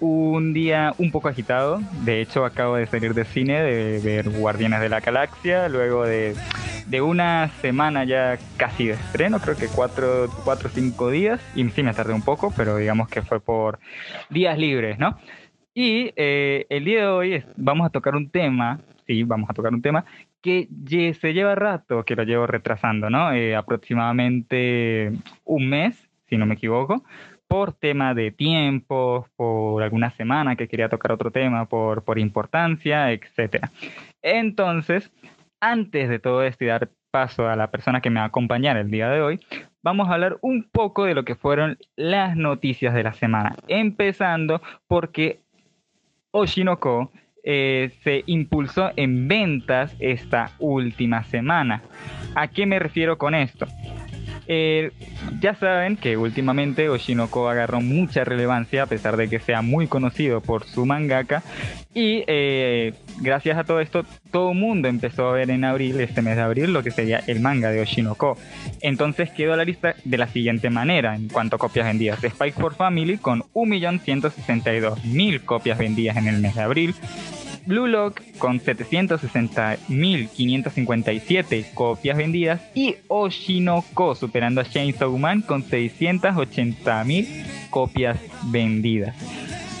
un día un poco agitado. De hecho, acabo de salir de cine, de ver Guardianes de la Galaxia, luego de, de una semana ya casi de estreno, creo que cuatro o cinco días. Y sí me tardé un poco, pero digamos que fue por días libres, ¿no? Y eh, el día de hoy vamos a tocar un tema, sí, vamos a tocar un tema que se lleva rato que lo llevo retrasando, ¿no? Eh, aproximadamente un mes, si no me equivoco, por tema de tiempo, por alguna semana que quería tocar otro tema, por, por importancia, etc. Entonces, antes de todo esto y dar paso a la persona que me va a acompañar el día de hoy, vamos a hablar un poco de lo que fueron las noticias de la semana, empezando porque Oshinoko eh, se impulsó en ventas esta última semana. ¿A qué me refiero con esto? Eh, ya saben que últimamente Oshinoko agarró mucha relevancia a pesar de que sea muy conocido por su mangaka y eh, gracias a todo esto todo el mundo empezó a ver en abril, este mes de abril, lo que sería el manga de Oshinoko. Entonces quedó la lista de la siguiente manera en cuanto a copias vendidas. Spike for Family con 1.162.000 copias vendidas en el mes de abril. Blue Lock con 760.557 copias vendidas y Oshinoko superando a Chainsaw Man con 680.000 copias vendidas.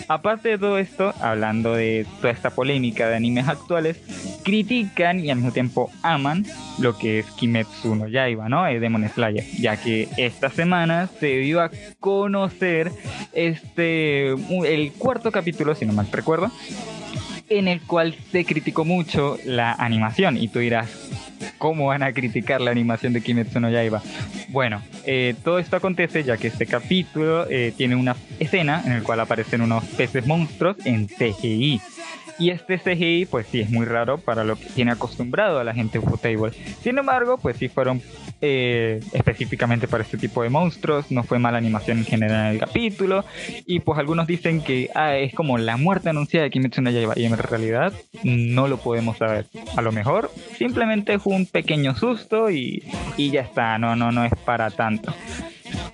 Aparte de todo esto, hablando de toda esta polémica de animes actuales, critican y al mismo tiempo aman lo que es Kimetsu no Yaiba, ¿no? El Demon Slayer, ya que esta semana se dio a conocer este el cuarto capítulo, si no mal recuerdo, en el cual se criticó mucho la animación. Y tú dirás, ¿cómo van a criticar la animación de Kimetsu no Yaiba? Bueno, eh, todo esto acontece ya que este capítulo eh, tiene una escena en la cual aparecen unos peces monstruos en CGI. Y este CGI, pues sí, es muy raro para lo que tiene acostumbrado a la gente Ufotable. Sin embargo, pues sí fueron eh, específicamente para este tipo de monstruos. No fue mala animación en general en el capítulo. Y pues algunos dicen que ah, es como la muerte anunciada de Kimetsu no Yaiba. Y en realidad no lo podemos saber. A lo mejor simplemente fue un pequeño susto y, y ya está. No, no, no es para tanto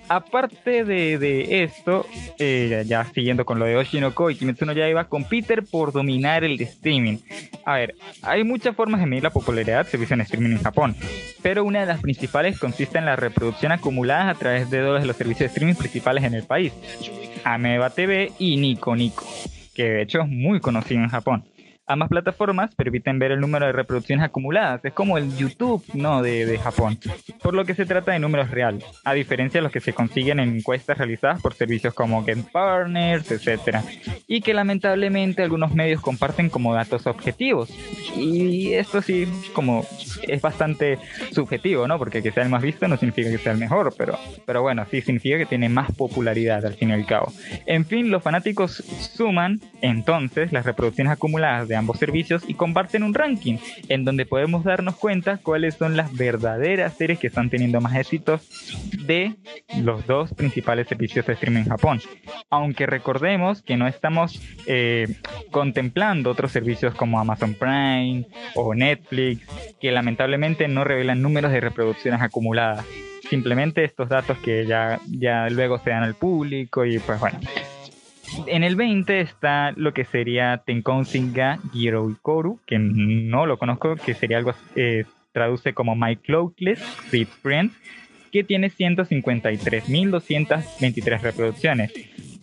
aparte de, esto, eh, ya siguiendo con lo de Oshinoko y Kimetsu no Yaiba, Peter por dominar el streaming. A ver, hay muchas formas de medir la popularidad de servicio en streaming en Japón, pero una de las principales consiste en la reproducción acumulada a través de dos de los servicios de streaming principales en el país, Ameba TV y Nico Nico, que de hecho es muy conocido en Japón. Ambas plataformas permiten ver el número de reproducciones acumuladas. Es como el YouTube, ¿no? De, Japón. Por lo que se trata de números reales, a diferencia de los que se consiguen en encuestas realizadas por servicios como Game Partners, etc. Y que lamentablemente algunos medios comparten como datos objetivos. Y esto sí, como es bastante subjetivo, ¿no? Porque que sea el más visto no significa que sea el mejor, pero, pero bueno, sí significa que tiene más popularidad al fin y al cabo. En fin, los fanáticos suman entonces las reproducciones acumuladas de ambos servicios y comparten un ranking en donde podemos darnos cuenta cuáles son las verdaderas series que están teniendo más éxitos de los dos principales servicios de streaming en Japón. Aunque recordemos que no estamos eh, contemplando otros servicios como Amazon Prime o Netflix, que lamentablemente no revelan números de reproducciones acumuladas simplemente estos datos que ya, ya luego se dan al público y pues bueno, en el 20 está lo que sería Tenkon Singa Ikoru, que no lo conozco, que sería algo, eh, traduce como My Cloakless Street Friends, que tiene 153.223 reproducciones.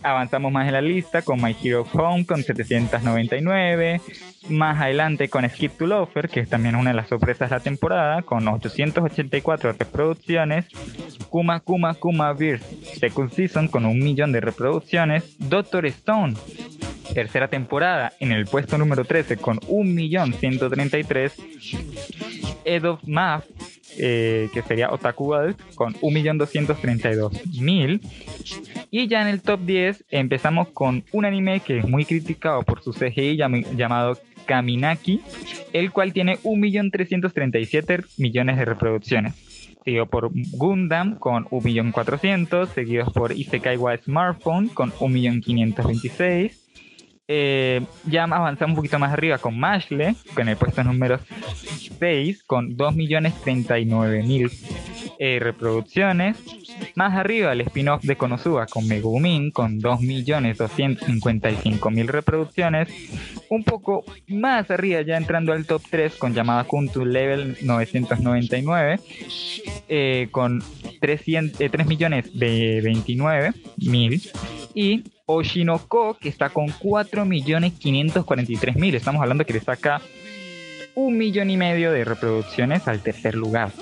Avanzamos más en la lista con My Hero Home con 799. Más adelante con Skip to Lover, que es también una de las sorpresas de la temporada, con 884 reproducciones. Kuma Kuma Kuma Beers Second Season con un millón de reproducciones. Doctor Stone, tercera temporada, en el puesto número 13 con 1.133. Edo Math eh, que sería Otaku con 1.232.000. Y ya en el top 10 empezamos con un anime que es muy criticado por su CGI llamado Kaminaki, el cual tiene 1.337 millones de reproducciones. Seguido por Gundam con 1.400.000, seguidos por Isekai Smartphone con 1.526.000 eh, ya avanzamos un poquito más arriba con Mashle, con el puesto número 6, con 2.039.000. eh, reproducciones. Más arriba el spin-off de Konosuba con Megumin con 2.255.000 reproducciones. Un poco más arriba ya entrando al top 3 con llamada Kuntu Level 999 eh, con 300, eh, 3 millones de 29 mil y Oshinoko que está con 4 millones 543 mil. Estamos hablando que le saca un millón y medio de reproducciones al tercer lugar.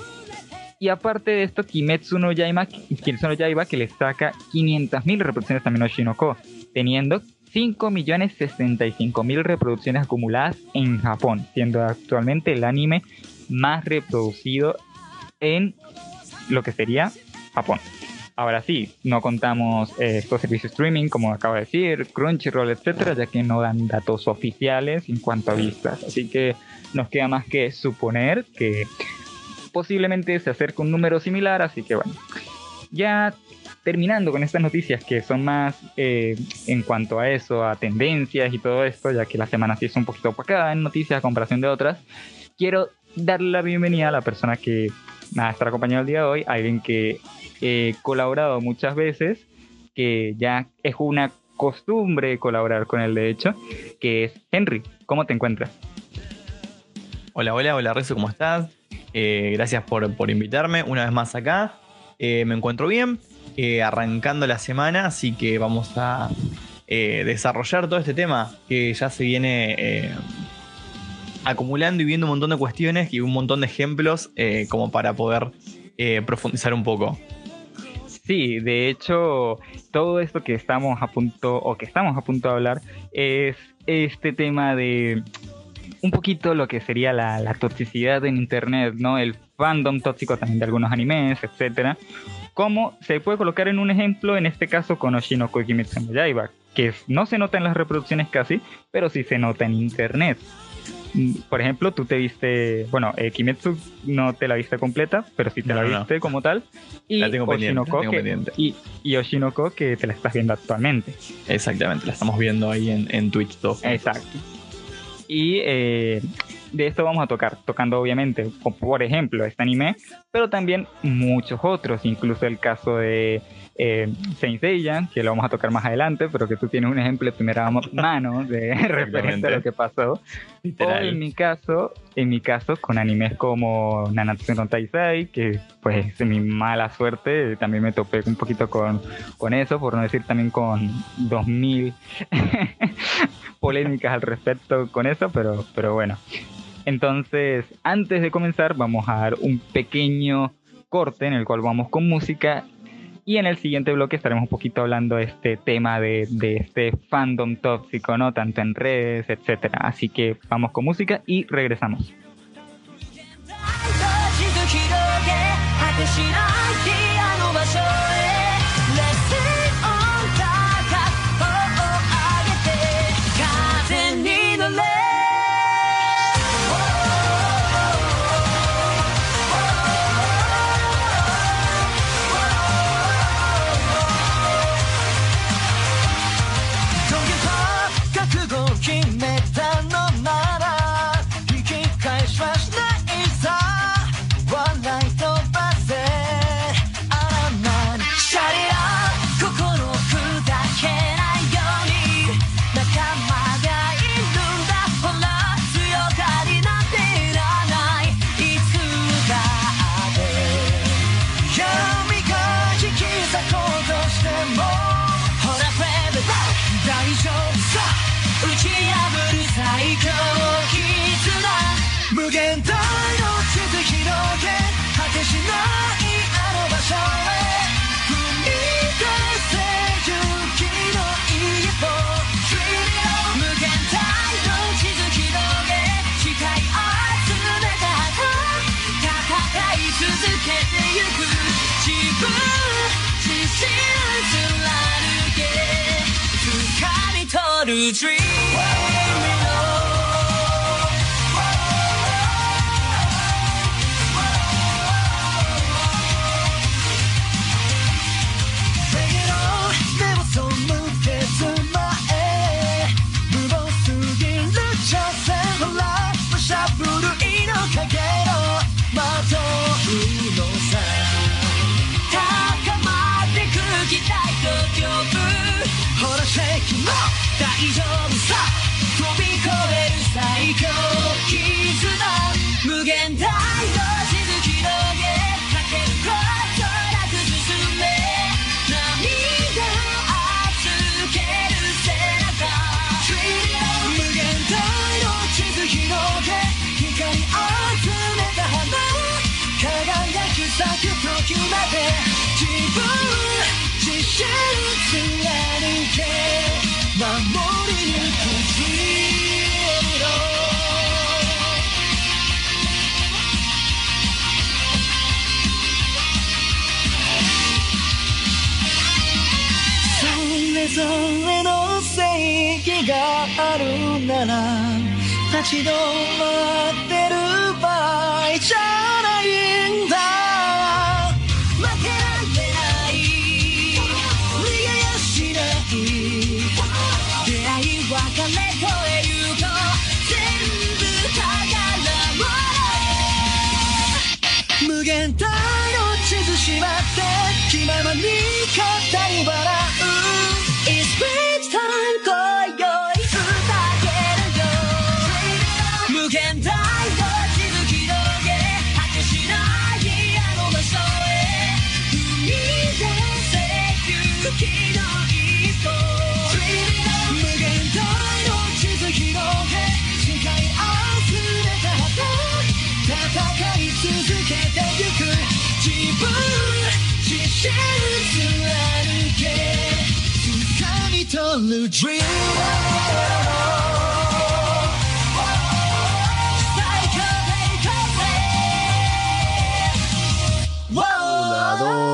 Y aparte de esto, Kimetsu no Yaiba, Kimetsu no Yaiba que le saca 500.000 reproducciones también a Oshinoko, teniendo 5.065.000 reproducciones acumuladas en Japón, siendo actualmente el anime más reproducido en lo que sería Japón. Ahora sí, no contamos eh, estos servicios streaming, como acabo de decir, Crunchyroll, etcétera, ya que no dan datos oficiales en cuanto a vistas. Así que nos queda más que suponer que posiblemente se acerque un número similar, así que bueno. Ya terminando con estas noticias que son más eh, en cuanto a eso, a tendencias y todo esto, ya que la semana sí es un poquito opacada en noticias a comparación de otras, quiero darle la bienvenida a la persona que nada, estará acompañando el día de hoy, alguien que he colaborado muchas veces, que ya es una costumbre colaborar con él de hecho, que es Henry. ¿Cómo te encuentras? Hola, hola, hola Rezo, ¿cómo estás? Eh, gracias por, por, invitarme una vez más acá. Eh, me encuentro bien, eh, arrancando la semana, así que vamos a desarrollar todo este tema que ya se viene acumulando y viendo un montón de cuestiones y un montón de ejemplos como para poder profundizar un poco. Sí, de hecho, todo esto que estamos a punto o que estamos a punto de hablar es este tema de un poquito lo que sería la, toxicidad en internet, ¿no? El fandom tóxico también de algunos animes, etcétera. Cómo se puede colocar en un ejemplo, en este caso con Oshinoko Kimetsu no que no se nota en las reproducciones casi, pero sí se nota en internet. Por ejemplo, tú te viste, bueno, eh, Kimetsu no te la viste completa, pero sí te la viste como tal. Y la tengo Oshinoko pendiente, Y, y, Oshinoko que te la estás viendo actualmente. Exactamente, la estamos viendo ahí en, en Twitch. Todo. Exacto. Y eh, de esto vamos a tocar, tocando obviamente, por ejemplo, este anime, pero también muchos otros, incluso el caso de eh, Saint Seiya, que lo vamos a tocar más adelante, pero que tú tienes un ejemplo de primera mano de referente a lo que pasó. O en mi caso, en mi caso, con animes como Nanatsu no Taisai, que pues de mi mala suerte también me topé un poquito con, con eso, por no decir también con 2000 polémicas al respecto con eso, pero, pero bueno. Entonces, antes de comenzar, vamos a dar un pequeño corte en el cual vamos con música y en el siguiente bloque estaremos un poquito hablando de este tema de, de este fandom tóxico, ¿no? Tanto en redes, etcétera. Así que vamos con música y regresamos. それの正義があるなら立ち止まってる場合じゃ。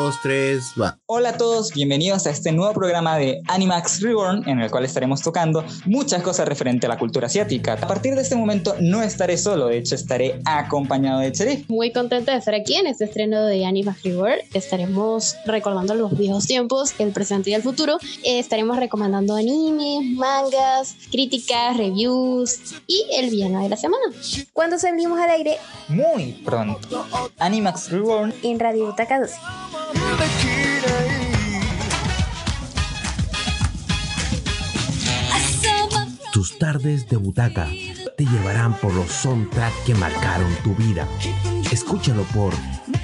Dos, tres, va. Hola a todos, bienvenidos a este nuevo programa de Animax Reborn en el cual estaremos tocando muchas cosas referente a la cultura asiática. A partir de este momento no estaré solo, de hecho estaré acompañado de Cherif. Muy contenta de estar aquí en este estreno de Anima Free World. Estaremos recordando los viejos tiempos, el presente y el futuro. Eh, estaremos recomendando animes, mangas, críticas, reviews y el villano de la semana. Cuando salimos al aire Muy pronto, Animax Reborn en Radio Butaca 12. Tus tardes de butaca te llevarán por los soundtracks que marcaron tu vida. Escúchalo por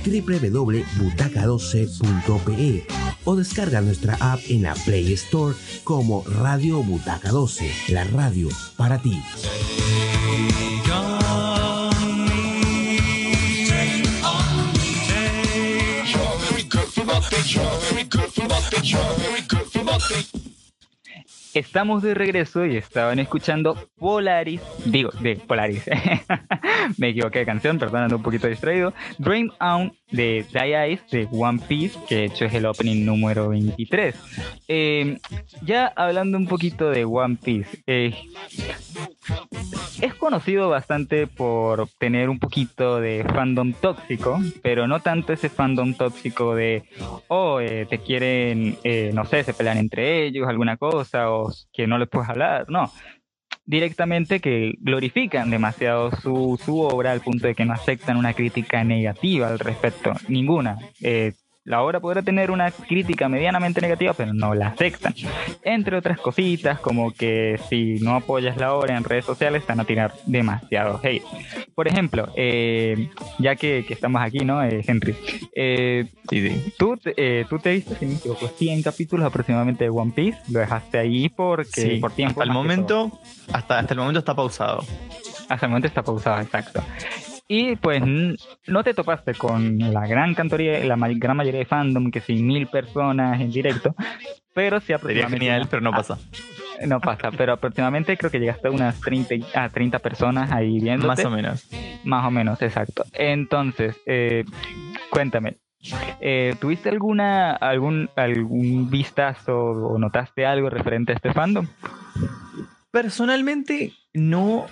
www.butaca12.pe o descarga nuestra app en la Play Store como Radio Butaca 12, la radio para ti. nothing. Very good for nothing. Very good for nothing. Estamos de regreso y estaban escuchando Polaris, digo, de Polaris, me equivoqué de canción, perdón, ando un poquito distraído. Dream On de Die Eyes de One Piece, que de hecho es el opening número 23. Eh, ya hablando un poquito de One Piece, eh, es conocido bastante por tener un poquito de fandom tóxico, pero no tanto ese fandom tóxico de, oh, eh, te quieren, eh, no sé, se pelean entre ellos, alguna cosa, o que no les puedes hablar, no. Directamente que glorifican demasiado su, su obra al punto de que no aceptan una crítica negativa al respecto, ninguna. Eh, la obra podrá tener una crítica medianamente negativa, pero no la aceptan. Entre otras cositas, como que si no apoyas la obra en redes sociales, están a tirar demasiado hate. Por ejemplo, eh, ya que, que, estamos aquí, ¿no, eh, Henry? Eh, Sí, sí. tú, eh, tú te viste, si me equivoco, 100 capítulos aproximadamente de One Piece. Lo dejaste ahí porque, Sí, por tiempo. Hasta el momento, hasta, hasta el momento está pausado. Hasta el momento está pausado, exacto. Y pues n- no te topaste con la gran cantoría, la ma- gran mayoría de fandom, que sí, mil personas en directo, pero sí Sería aproximadamente... genial, pero no Ah, pasa. No pasa, pero aproximadamente creo que llegaste a unas 30, y- a 30 personas ahí viendo. Más o menos. Más o menos, exacto. Entonces, eh, cuéntame, eh, ¿tuviste alguna algún algún vistazo o notaste algo referente a este fandom? Personalmente, no.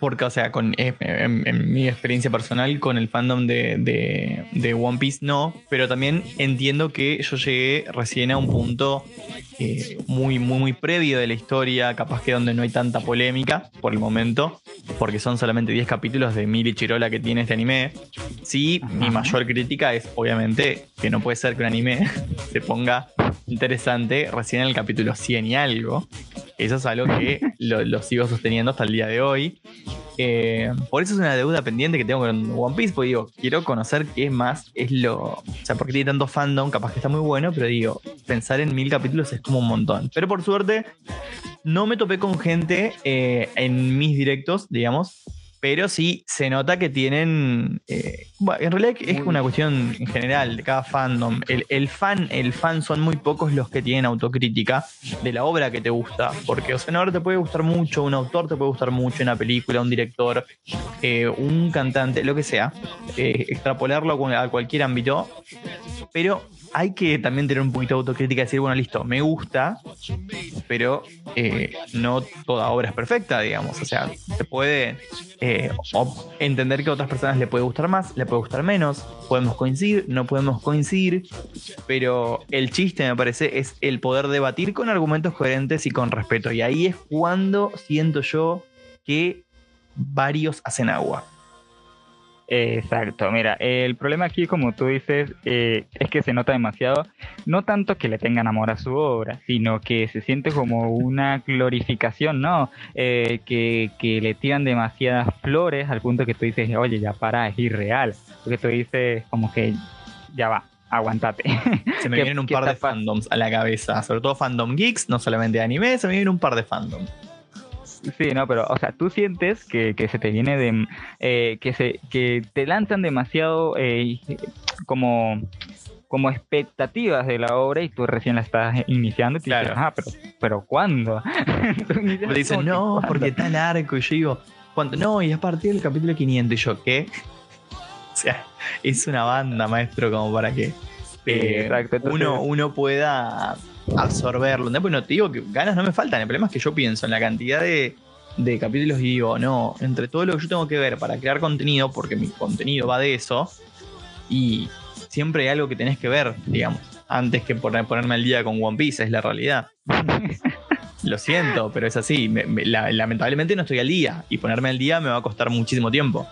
Porque, o sea, con, eh, en, en mi experiencia personal con el fandom de, de- de One Piece, no. Pero también entiendo que yo llegué recién a un punto eh, muy, muy, muy previo de la historia, capaz que donde no hay tanta polémica por el momento, porque son solamente 10 capítulos de mil y chirola que tiene este anime. Sí, mi mayor crítica es, obviamente, que no puede ser que un anime se ponga interesante recién en el capítulo 100 y algo. Eso es algo que lo, lo sigo sosteniendo hasta el día de hoy. Eh, por eso es una deuda pendiente que tengo con One Piece, porque digo, quiero conocer qué es más, es lo. O sea, porque tiene tanto fandom, capaz que está muy bueno, pero digo, pensar en mil capítulos es como un montón. Pero por suerte, no me topé con gente eh, en mis directos, digamos, Pero sí se nota que tienen. eh, bueno, en realidad es una cuestión en general de cada fandom. El, el fan, el fan son muy pocos los que tienen autocrítica de la obra que te gusta. Porque o sea, una obra te puede gustar mucho, un autor te puede gustar mucho, una película, un director, eh, un cantante, lo que sea. Eh, extrapolarlo a cualquier ámbito. Pero hay que también tener un poquito de autocrítica y decir, bueno, listo, me gusta, pero eh, no toda obra es perfecta, digamos. O sea, se puede eh, entender que a otras personas le puede gustar más, le puede gustar menos, podemos coincidir, no podemos coincidir, pero el chiste, me parece, es el poder debatir con argumentos coherentes y con respeto. Y ahí es cuando siento yo que varios hacen agua. Exacto, mira, el problema aquí, como tú dices, eh, es que se nota demasiado, no tanto que le tengan amor a su obra, sino que se siente como una glorificación, ¿no? Eh, que, que le tiran demasiadas flores al punto que tú dices, oye, ya para, es irreal. Porque tú dices, como que ya va, aguantate. Se me ¿Qué- vienen un par de fandoms a la cabeza, sobre todo fandom geeks, no solamente de anime, se me vienen un par de fandoms. Sí, no, pero, o sea, tú sientes que, que se te viene de. eh, que, se, que te lanzan demasiado eh, como, como expectativas de la obra y tú recién la estás iniciando y tú Claro. dices, ah, pero, pero ¿cuándo? Me dicen, que, no, ¿cuándo? porque tal arco. Y yo digo, ¿cuánto? No, y es a partir del capítulo 500. Y yo, ¿qué? O sea, es una banda, maestro, como para que eh, exacto, entonces- uno, uno pueda absorberlo. ¿no? Pues no te digo que ganas no me faltan. El problema es que yo pienso en la cantidad de, de capítulos y digo, no, entre todo lo que yo tengo que ver para crear contenido, porque mi contenido va de eso, y siempre hay algo que tenés que ver, digamos, antes que poner- ponerme al día con One Piece, es la realidad. Lo siento, pero es así. Me- me- la- lamentablemente no estoy al día. Y ponerme al día me va a costar muchísimo tiempo.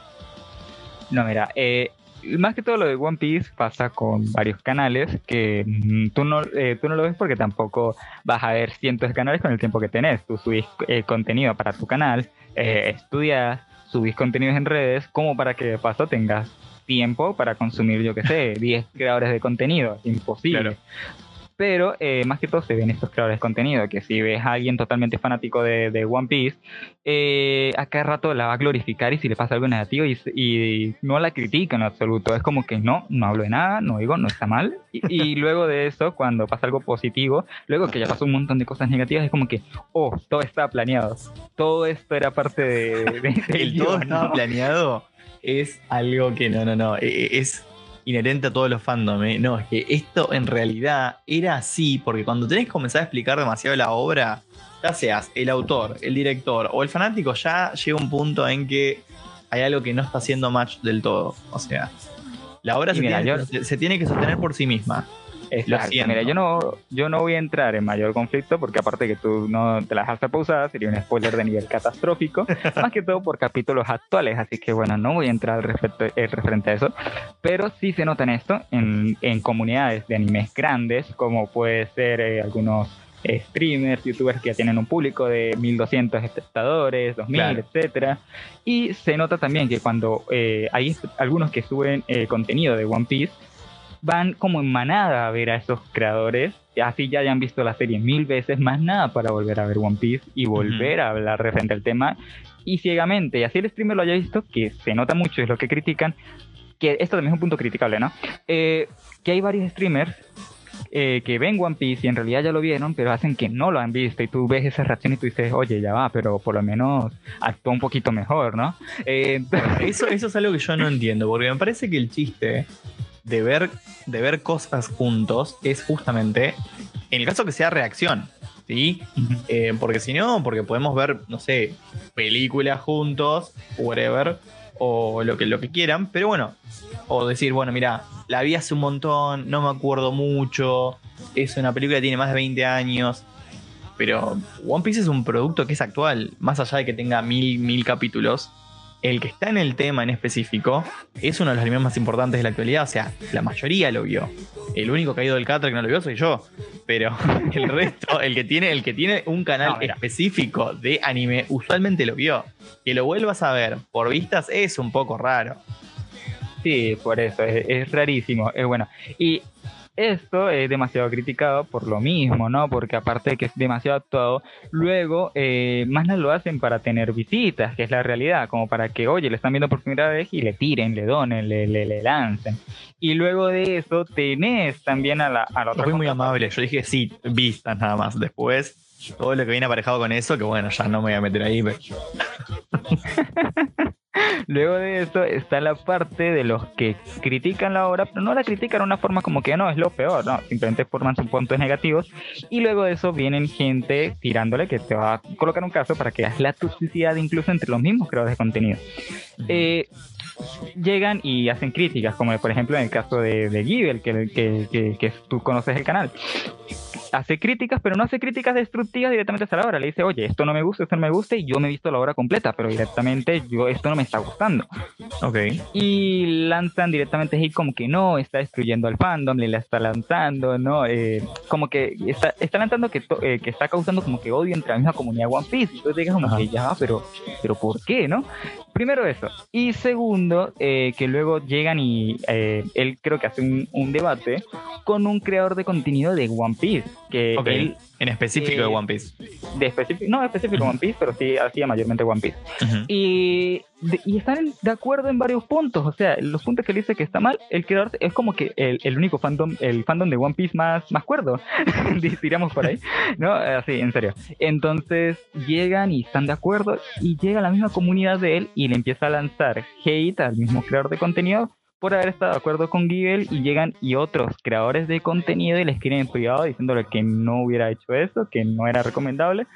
No, mira, eh, más que todo lo de One Piece pasa con varios canales que mm, tú no, eh, tú no lo ves porque tampoco vas a ver cientos de canales con el tiempo que tenés. Tú subís eh, contenido para tu canal, eh, estudias, subís contenidos en redes, como para que de paso tengas tiempo para consumir, yo qué sé, 10 creadores de contenido. Imposible. Claro. Pero eh, más que todo se ven estos creadores de contenido, que si ves a alguien totalmente fanático de, de One Piece, eh, a cada rato la va a glorificar y si le pasa algo negativo y, y no la critica en absoluto. Es como que no, no hablo de nada, no digo, no está mal. Y, y luego de eso, cuando pasa algo positivo, luego que ya pasó un montón de cosas negativas, es como que, oh, todo estaba planeado. Todo esto era parte de... de- El todo estaba ¿no? planeado es algo que no, no, no. e- Es inherente a todos los fandom. ¿eh? No, es que esto en realidad era así, porque cuando tenés que comenzar a explicar demasiado la obra, ya seas el autor, el director o el fanático, ya llega un punto en que hay algo que no está haciendo match del todo. O sea, la obra se, mira, tiene, yo- se tiene que sostener por sí misma. Exacto. siento. Mira, yo no, yo no voy a entrar en mayor conflicto porque aparte que tú no te la dejaste pausada, sería un spoiler de nivel catastrófico, más que todo por capítulos actuales, así que bueno, no voy a entrar al respecto, eh, referente a eso, pero sí se nota en esto, en, en comunidades de animes grandes, como puede ser eh, algunos eh, streamers, youtubers que ya tienen un público de 1200 espectadores, 2000, Claro. etcétera. Y se nota también que cuando eh, hay algunos que suben eh, contenido de One Piece, van como en manada a ver a esos creadores, así ya hayan visto la serie mil veces, más nada para volver a ver One Piece y volver a hablar referente al tema, y ciegamente, y así el streamer lo haya visto, que se nota mucho, es lo que critican, que esto también es un punto criticable, ¿no? Eh, que hay varios streamers eh, que ven One Piece y en realidad ya lo vieron, pero hacen que no lo han visto y tú ves esa reacción y tú dices, oye, ya va, pero por lo menos actúa un poquito mejor, ¿no? Eh, Eso, eso es algo que yo no entiendo, porque me parece que el chiste de ver, de ver cosas juntos es justamente, en el caso que sea reacción, ¿sí? Eh, porque si no, porque podemos ver, no sé, películas juntos, whatever, o lo que, lo que quieran, pero bueno, o decir, bueno, mira, la vi hace un montón, no me acuerdo mucho, es una película que tiene más de 20 años, pero One Piece es un producto que es actual, más allá de que tenga mil, mil capítulos. El que está en el tema en específico es uno de los animes más importantes de la actualidad. O sea, la mayoría lo vio. El único caído del catre que no lo vio soy yo. Pero el resto, el que tiene, el que tiene un canal No, específico de anime, usualmente lo vio. Que lo vuelvas a ver por vistas es un poco raro. Sí, por eso, es, es rarísimo, es bueno. Y esto es demasiado criticado por lo mismo, ¿no? Porque aparte de que es demasiado actuado, luego eh, más no lo hacen para tener visitas, que es la realidad, como para que, oye, le están viendo por primera vez y le tiren, le donen, le, le, le lancen. Y luego de eso tenés también a la, a la otra fui muy amable. Yo dije sí, vistas nada más. Después, todo lo que viene aparejado con eso, que bueno, ya no me voy a meter ahí. pero- Luego de eso está la parte de los que critican la obra, pero no la critican de una forma como que no, es lo peor, no, simplemente forman sus puntos negativos. Y luego de eso vienen gente tirándole que te va a colocar un caso para que veas la toxicidad incluso entre los mismos creadores de contenido. Eh, llegan y hacen críticas, como por ejemplo en el caso de, de Givel, que, que, que, que tú conoces el canal. Hace críticas, pero no hace críticas destructivas directamente hacia la obra. Le dice, oye, esto no me gusta, esto no me gusta, y yo me he visto la obra completa, pero directamente yo esto no me está gustando. Ok. Y lanzan directamente hate como que no, está destruyendo al fandom, le la está lanzando, ¿no? Eh, como que está, está lanzando que, to- eh, que está causando como que odio entre la misma comunidad One Piece. Te digas como Ajá. que ya, pero, pero ¿por qué, no? Primero eso. Y segundo, eh, que luego llegan y eh, él creo que hace un, un debate con un creador de contenido de One Piece. Que él, En específico de Eh, One Piece. de específico, no específico One Piece, pero sí hacía mayormente One Piece. Y, y están de acuerdo en varios puntos. O sea, los puntos que él dice que está mal, el creador es como que el, único fandom, el fandom de One Piece más, más cuerdo. Diríamos por ahí. ¿No? Así, en serio. Entonces llegan y están de acuerdo. Y llega la misma comunidad de él y le empieza a lanzar hate al mismo creador de contenido por haber estado de acuerdo con Gibel y llegan y otros creadores de contenido y le escriben en privado diciéndole que no hubiera hecho eso, que no era recomendable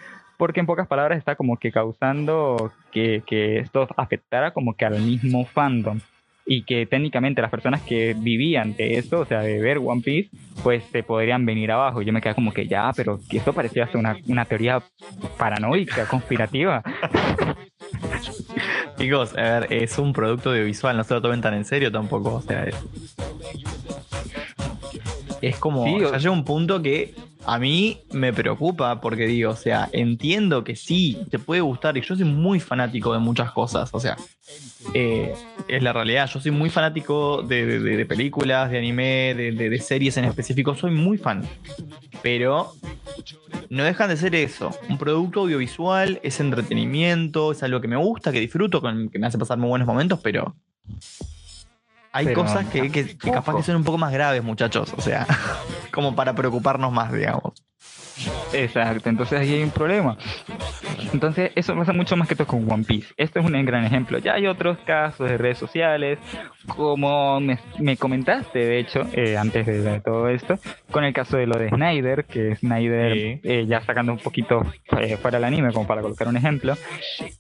porque en pocas palabras está como que causando que, que esto afectara como que al mismo fandom y que técnicamente las personas que vivían de eso, o sea, de ver One Piece, pues se podrían venir abajo. Y yo me quedé como que ya, pero esto parecía hasta una, una teoría paranoica, conspirativa. Chicos, a ver, es un producto audiovisual, no se lo tomen tan en serio tampoco. O sea, es, es como. Sí, o- ya llega un punto que a mí me preocupa porque digo, o sea, entiendo que sí, te puede gustar y yo soy muy fanático de muchas cosas. O sea, eh, es la realidad. Yo soy muy fanático de, películas, de anime, de, de- series en específico. Soy muy fan. Pero no dejan de ser eso. Un producto audiovisual, es entretenimiento, es algo que me gusta, que disfruto, que me hace pasar muy buenos momentos, pero. Hay Pero cosas que, que- que capaz que son un poco más graves, muchachos. O sea, como para preocuparnos más, digamos. Exacto, entonces ahí hay un problema. Entonces eso pasa mucho más que todo con One Piece. Este es un gran ejemplo. Ya hay otros casos de redes sociales, como me, me comentaste, de hecho, eh, antes de, de todo esto, con el caso de lo de Snyder, que Snyder Sí. eh, ya sacando un poquito eh, fuera el anime, como para colocar un ejemplo,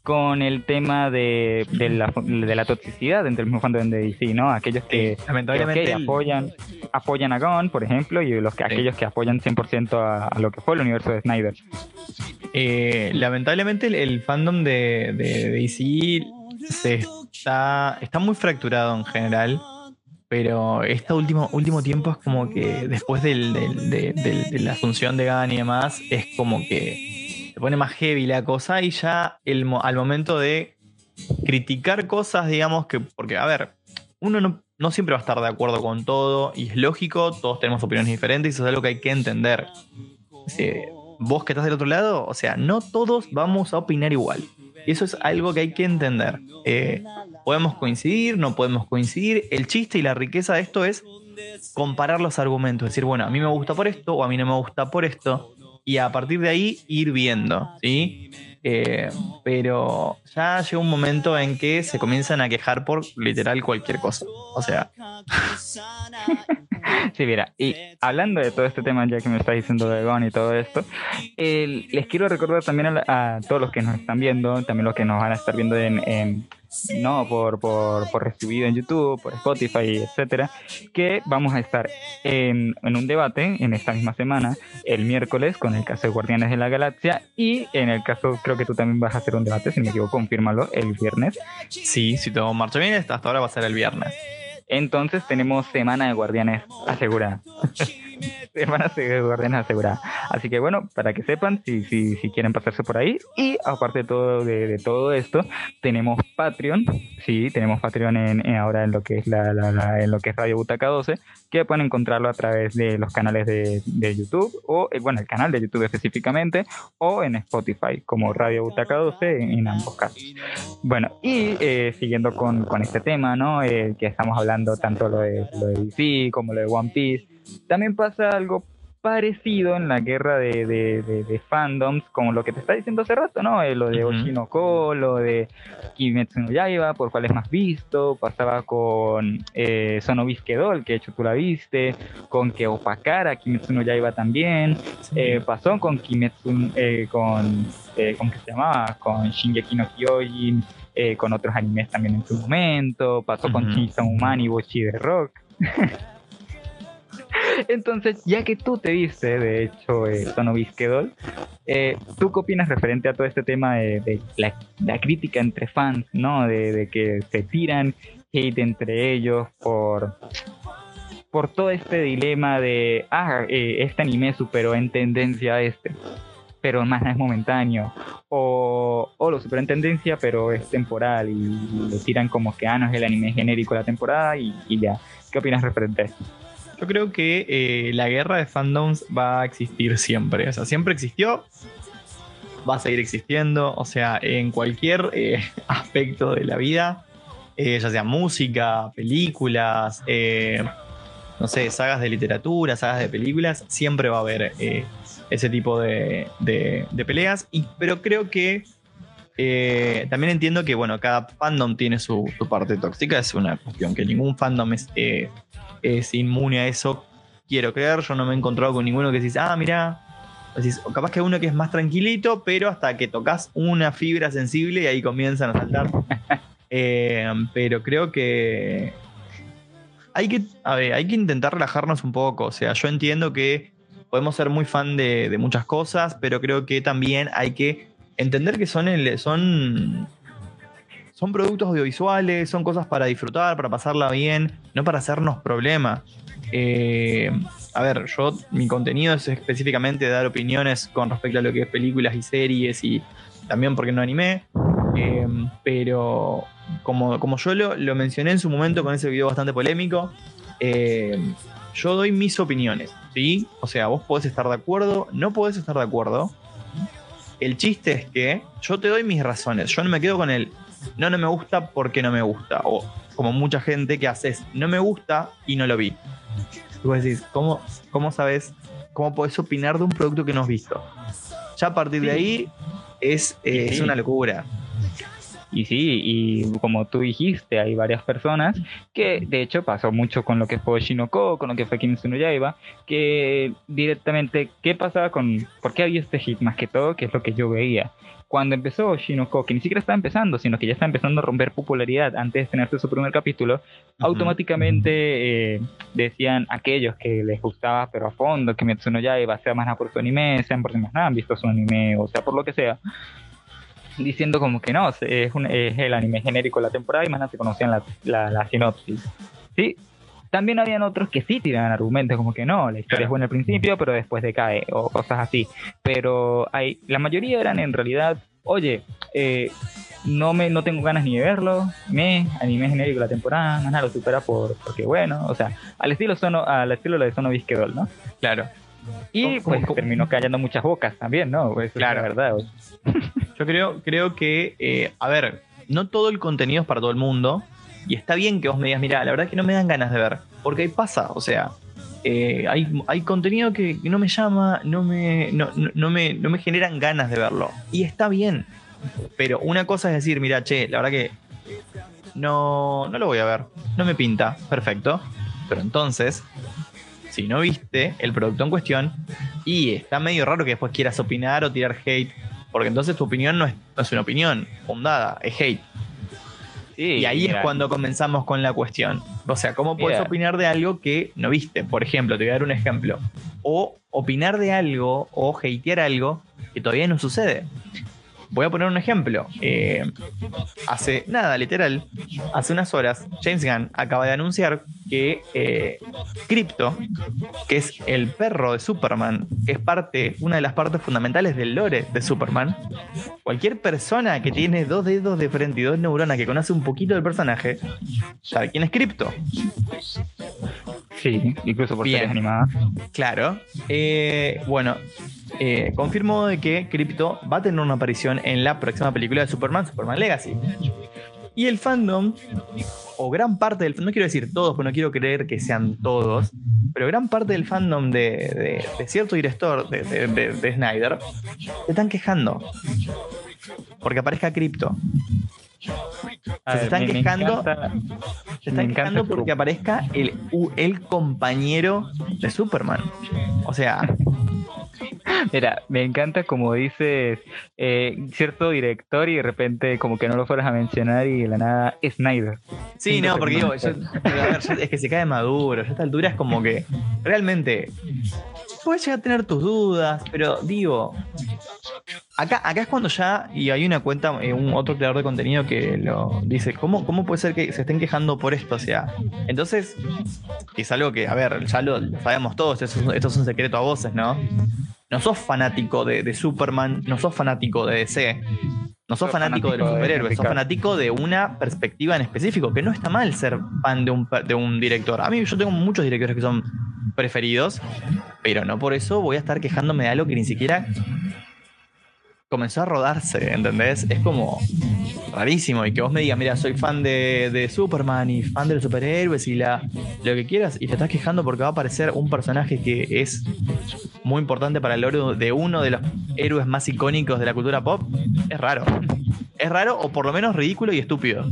con el tema de, de, la, de la toxicidad entre el mismo fandom de DC, ¿no? Aquellos que, Lamentablemente. apoyan, apoyan a Gon, por ejemplo, y los que, Sí. aquellos que apoyan 100% a, a lo que fue el universo de Snyder. Eh, lamentablemente el, el fandom de, de DC se está, está muy fracturado en general, pero este último, último tiempo es como que después del, de, la asunción de Gunn y demás, es como que se pone más heavy la cosa y ya el, al momento de criticar cosas, digamos que, porque a ver, uno no, no siempre va a estar de acuerdo con todo y es lógico, todos tenemos opiniones diferentes y eso es algo que hay que entender. Eh, vos que estás del otro lado, o sea, no todos vamos a opinar igual. Y eso es algo que hay que entender. Eh, podemos coincidir, no podemos coincidir. El chiste y la riqueza de esto es comparar los argumentos. Decir, bueno, a mí me gusta por esto o a mí no me gusta por esto. Y a partir de ahí ir viendo, ¿sí? Eh, pero ya llega un momento en que se comienzan a quejar por literal cualquier cosa. O sea, Sí, mira, y hablando de todo este tema, ya que me está diciendo de Gon y todo esto, el- les quiero recordar también a, la- a todos los que nos están viendo, también los que nos van a estar viendo en, en- no por, por, por recibido en YouTube, por Spotify, etcétera, que vamos a estar en, en un debate en esta misma semana, el miércoles, con el caso de Guardianes de la Galaxia, y en el caso, creo que tú también vas a hacer un debate, si me equivoco, confírmalo, el viernes. sí, si todo marcha bien, hasta ahora va a ser el viernes. Entonces tenemos semana de Guardianes asegurada. semanas de guardianes asegurada. Así que bueno, para que sepan si, si, si quieren pasarse por ahí. Y aparte de todo, de, de todo esto, tenemos Patreon. Sí, tenemos Patreon en, en ahora en lo que es la, la- la- en lo que es Radio Butaca 12, que pueden encontrarlo a través de los canales de, de YouTube, o eh, bueno, el canal de YouTube específicamente, o en Spotify, como Radio Butaca 12 en, en ambos casos. Bueno, y eh, siguiendo con, con este tema, ¿no? Eh, que estamos hablando tanto lo de, lo de DC como lo de One Piece, también pasa algo parecido en la guerra de, de, de- de fandoms, como lo que te está diciendo hace rato, ¿no? Eh, lo de. Oshinoko, lo de Kimetsu no Yaiba, por cuál es más visto, pasaba con eh, Sonobiske Doll, que de hecho tú la viste, con que opacara Kimetsu no Yaiba también, eh, pasó con Kimetsu, eh, con, eh, ¿cómo que se llamaba? Con Shingeki no Kyojin, eh, con otros animes también en su momento, pasó con. Chainsaw Man y Bochi de Rock. Entonces, ya que tú te viste, de hecho, eh, Doll, eh, ¿tú qué opinas referente a todo este tema de, de la, la crítica entre fans, ¿no? De, de que se tiran hate entre ellos por, por todo este dilema de, ah, eh, este anime superó en tendencia a este, pero más es momentáneo, o, o lo superó en tendencia, pero es temporal, y le tiran como que, ah, no es el anime genérico de la temporada, y, ya. ¿Qué opinas referente a esto? Yo creo que eh, la guerra de fandoms va a existir siempre. O sea, siempre existió, va a seguir existiendo. O sea, en cualquier eh, aspecto de la vida, eh, ya sea música, películas, no sé, sagas de literatura, sagas de películas, siempre va a haber ese tipo de, de- de peleas. Y, pero creo que eh, también entiendo que, bueno, cada fandom tiene su, su parte tóxica. Es una cuestión que ningún fandom es, eh, es inmune a eso. Quiero creer, yo no me he encontrado con ninguno que dice, ah, mira, capaz que uno que es más tranquilito, pero hasta que tocas una fibra sensible y ahí comienzan a saltar. Eh, pero creo que hay que, a ver, hay que intentar relajarnos un poco. O sea, yo entiendo que podemos ser muy fan de, muchas cosas, pero creo que también hay que entender que son, el- son productos audiovisuales, son cosas para disfrutar, para pasarla bien, no para hacernos problema. Eh, a ver, yo, mi contenido es específicamente dar opiniones con respecto a lo que es películas y series y también porque no animé. Eh, pero como, como yo lo, lo mencioné en su momento con ese video bastante polémico, eh, yo doy mis opiniones, ¿sí? O sea, vos podés estar de acuerdo, no podés estar de acuerdo. El chiste es que yo te doy mis razones. Yo no me quedo con el no, no me gusta porque no me gusta. O como mucha gente que haces no me gusta y no lo vi. Y vos decís, ¿cómo, cómo sabes? ¿Cómo podés opinar de un producto que no has visto? Ya a partir de ahí es, eh, Sí. es una locura. Y sí, y como tú dijiste, hay varias personas que de hecho pasó mucho con lo que fue Shinoko, con lo que fue Kimetsu no Yaiba, que directamente, ¿qué pasaba con, por qué había este hit más que todo? Que es lo que yo veía. Cuando empezó Shinoko, que ni siquiera estaba empezando, sino que ya está empezando a romper popularidad antes de tenerse su primer capítulo, automáticamente eh, decían aquellos que les gustaba, pero a fondo, que Kimetsu no Yaiba, sea más por su anime, sean porque más nada han visto su anime, o sea por lo que sea, diciendo como que no, es, un- es el anime genérico de la temporada y más nada se conocían la, la, la sinopsis. Sí, también habían otros que sí tiraban argumentos como que no, la historia es buena al principio, pero después decae, o cosas así. Pero hay, la mayoría eran en realidad, oye, eh, no me no tengo ganas ni de verlo, me anime genérico de la temporada, más nada lo supera por, porque bueno, o sea, al estilo sono, al estilo lo de Sono Bisquedol, ¿no? Claro. Y ¿Cómo- pues cómo- terminó callando muchas bocas también, ¿no? Claro. Es la verdad. Yo creo, creo que, eh, a ver, no todo el contenido es para todo el mundo. Y está bien que vos me digas, mira, la verdad que no me dan ganas de ver. Porque ahí pasa, o sea, eh, hay, hay contenido que no me llama, no me, no, no- no me, no me generan ganas de verlo. Y está bien. Pero una cosa es decir, mira, che, la verdad que no, no lo voy a ver. No me pinta. Perfecto. Pero entonces, si no viste el producto en cuestión, y está medio raro que después quieras opinar o tirar hate, porque entonces tu opinión no es, no es una opinión fundada, es hate. Sí, Y ahí mira, es cuando comenzamos con la cuestión. O sea, ¿cómo puedes opinar de algo que no viste? Por ejemplo, te voy a dar un ejemplo. O opinar de algo o hatear algo que todavía no sucede. Voy a poner un ejemplo. Eh, hace nada, literal, hace unas horas, James Gunn acaba de anunciar que eh, Crypto, que es el perro de Superman, es parte, una de las partes fundamentales del lore de Superman, cualquier persona que tiene dos dedos de frente y dos neuronas que conoce un poquito del personaje, sabe quién es Crypto. Sí, incluso por Bien. series animadas. Claro. Eh, bueno, eh, confirmo de que Crypto va a tener una aparición en la próxima película de Superman, Superman Legacy. Y el fandom, o gran parte del no quiero decir todos, porque no quiero creer que sean todos, pero gran parte del fandom de, de- de cierto director de, de- de- de Snyder se están quejando. Porque aparezca Crypto. A Se ver, están me- me quejando. encanta- Se están quejando porque aparezca el, el compañero de Superman. O sea, Mira, me encanta como dices eh, cierto director y de repente como que no lo fueras a mencionar y de la nada Snyder. Sí, no, porque digo, yo- a ver, es que se cae maduro. Ya a esta altura es como que realmente puedes llegar a tener tus dudas, pero digo, acá, acá es cuando ya, y hay una cuenta, eh, un otro creador de contenido que lo dice, ¿cómo, ¿cómo puede ser que se estén quejando por esto? O sea, entonces, es algo que, a ver, ya lo, lo sabemos todos, esto, es un- esto es un secreto a voces, ¿no? No sos fanático de, de Superman, no sos fanático de DC. No sos Sos fanático de los fanático de superhéroes, sos fanático de una perspectiva en específico, que no está mal ser fan de un, de un director. A mí yo tengo muchos directores que son preferidos, pero no por eso voy a estar quejándome de algo que ni siquiera comenzó a rodarse, ¿entendés? Es como rarísimo y que vos me digas, mira, soy fan de, de Superman y fan de los superhéroes y la, lo que quieras y te estás quejando porque va a aparecer un personaje que es muy importante para el lore de uno de los héroes más icónicos de la cultura pop, es raro. Es raro o por lo menos ridículo y estúpido.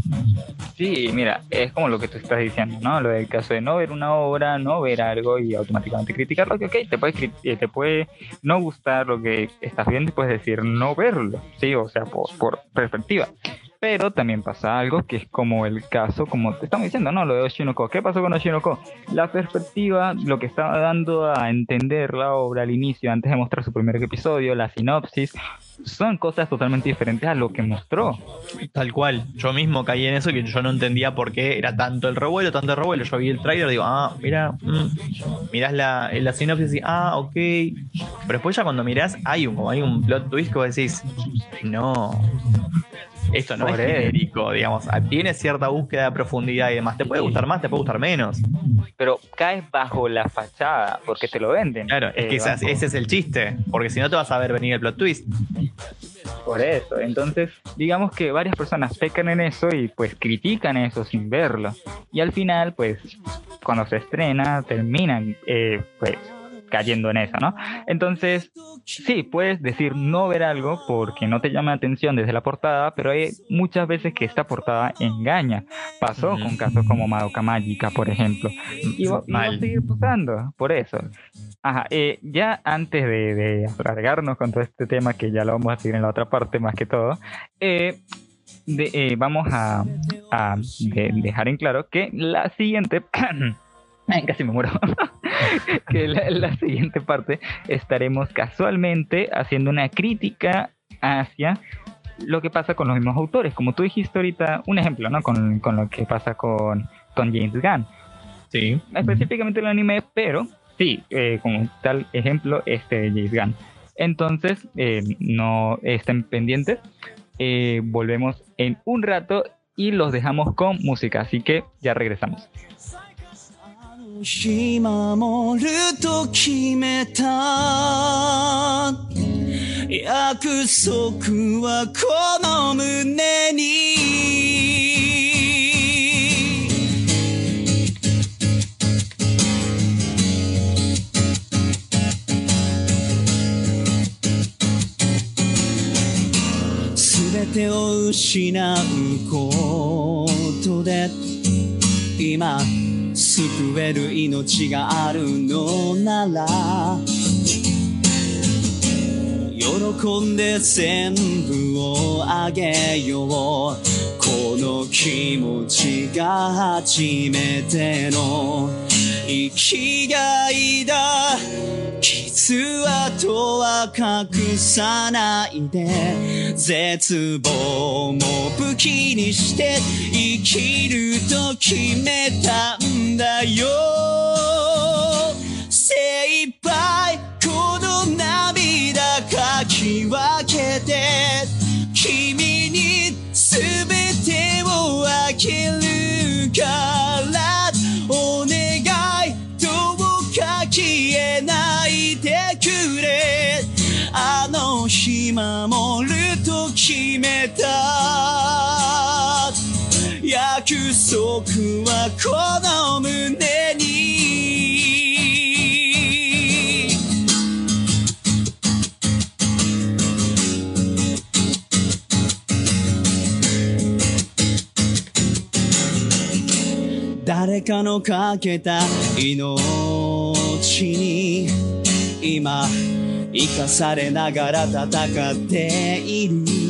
Sí, mira, es como lo que tú estás diciendo, ¿no? Lo del caso de no ver una obra, no ver algo y automáticamente criticarlo, que ok, te puede, eh, te puede no gustar lo que estás viendo y puedes decir no verlo, sí, o sea, por, por perspectiva. Pero también pasa algo que es como el caso, como te estamos diciendo, ¿no? Lo de Oshinoko. ¿Qué pasó con Oshinoko? La perspectiva, lo que estaba dando a entender la obra al inicio, antes de mostrar su primer episodio, la sinopsis, son cosas totalmente diferentes a lo que mostró. Tal cual. Yo mismo caí en eso que yo no entendía por qué era tanto el revuelo, tanto el revuelo. Yo vi el trailer y digo, ah, mira, mm. mirás la, la sinopsis y ah, ok. Pero después ya cuando mirás hay un, hay un plot twist que vos decís, no. Esto no Por es genérico, digamos. Ah, Tiene cierta búsqueda de profundidad y demás. Te puede gustar más, te puede gustar menos. pero caes bajo la fachada porque te lo venden. Claro, es Eh, que ese, bajo- ese es el chiste. Porque si no te vas a ver venir el plot twist. Por eso, entonces digamos que varias personas pecan en eso y pues critican eso sin verlo. Y al final pues cuando se estrena terminan eh, pues cayendo en eso, ¿no? Entonces sí, puedes decir no ver algo porque no te llama la atención desde la portada, pero hay muchas veces que esta portada engaña. Pasó con casos como Madoka Mágica, por ejemplo. Y va, y va a seguir pasando, por eso. Ajá, eh, ya antes de, de alargarnos con todo este tema, que ya lo vamos a seguir en la otra parte más que todo, eh, de- eh, vamos a, a de- dejar en claro que la siguiente... Ay, casi me muero. que la, la siguiente parte estaremos casualmente haciendo una crítica hacia lo que pasa con los mismos autores. Como tú dijiste ahorita, un ejemplo, ¿no? Con, con lo que pasa con, con James Gunn Sí. específicamente el anime, pero sí, eh, como tal ejemplo, este de James Gunn. Entonces, eh, no estén pendientes. Eh, volvemos en un rato y los dejamos con música, así que ya regresamos. 守ると決めた。約束はこの胸に。全てを失うことで今救える命があるのなら喜んで全部をあげよう。この気持ちが初めての生きがいだ。傷跡は隠さないで。絶望も武器にして生きると決めたんだよ。この胸に。誰かのかけた命に今生かされながら戦っている。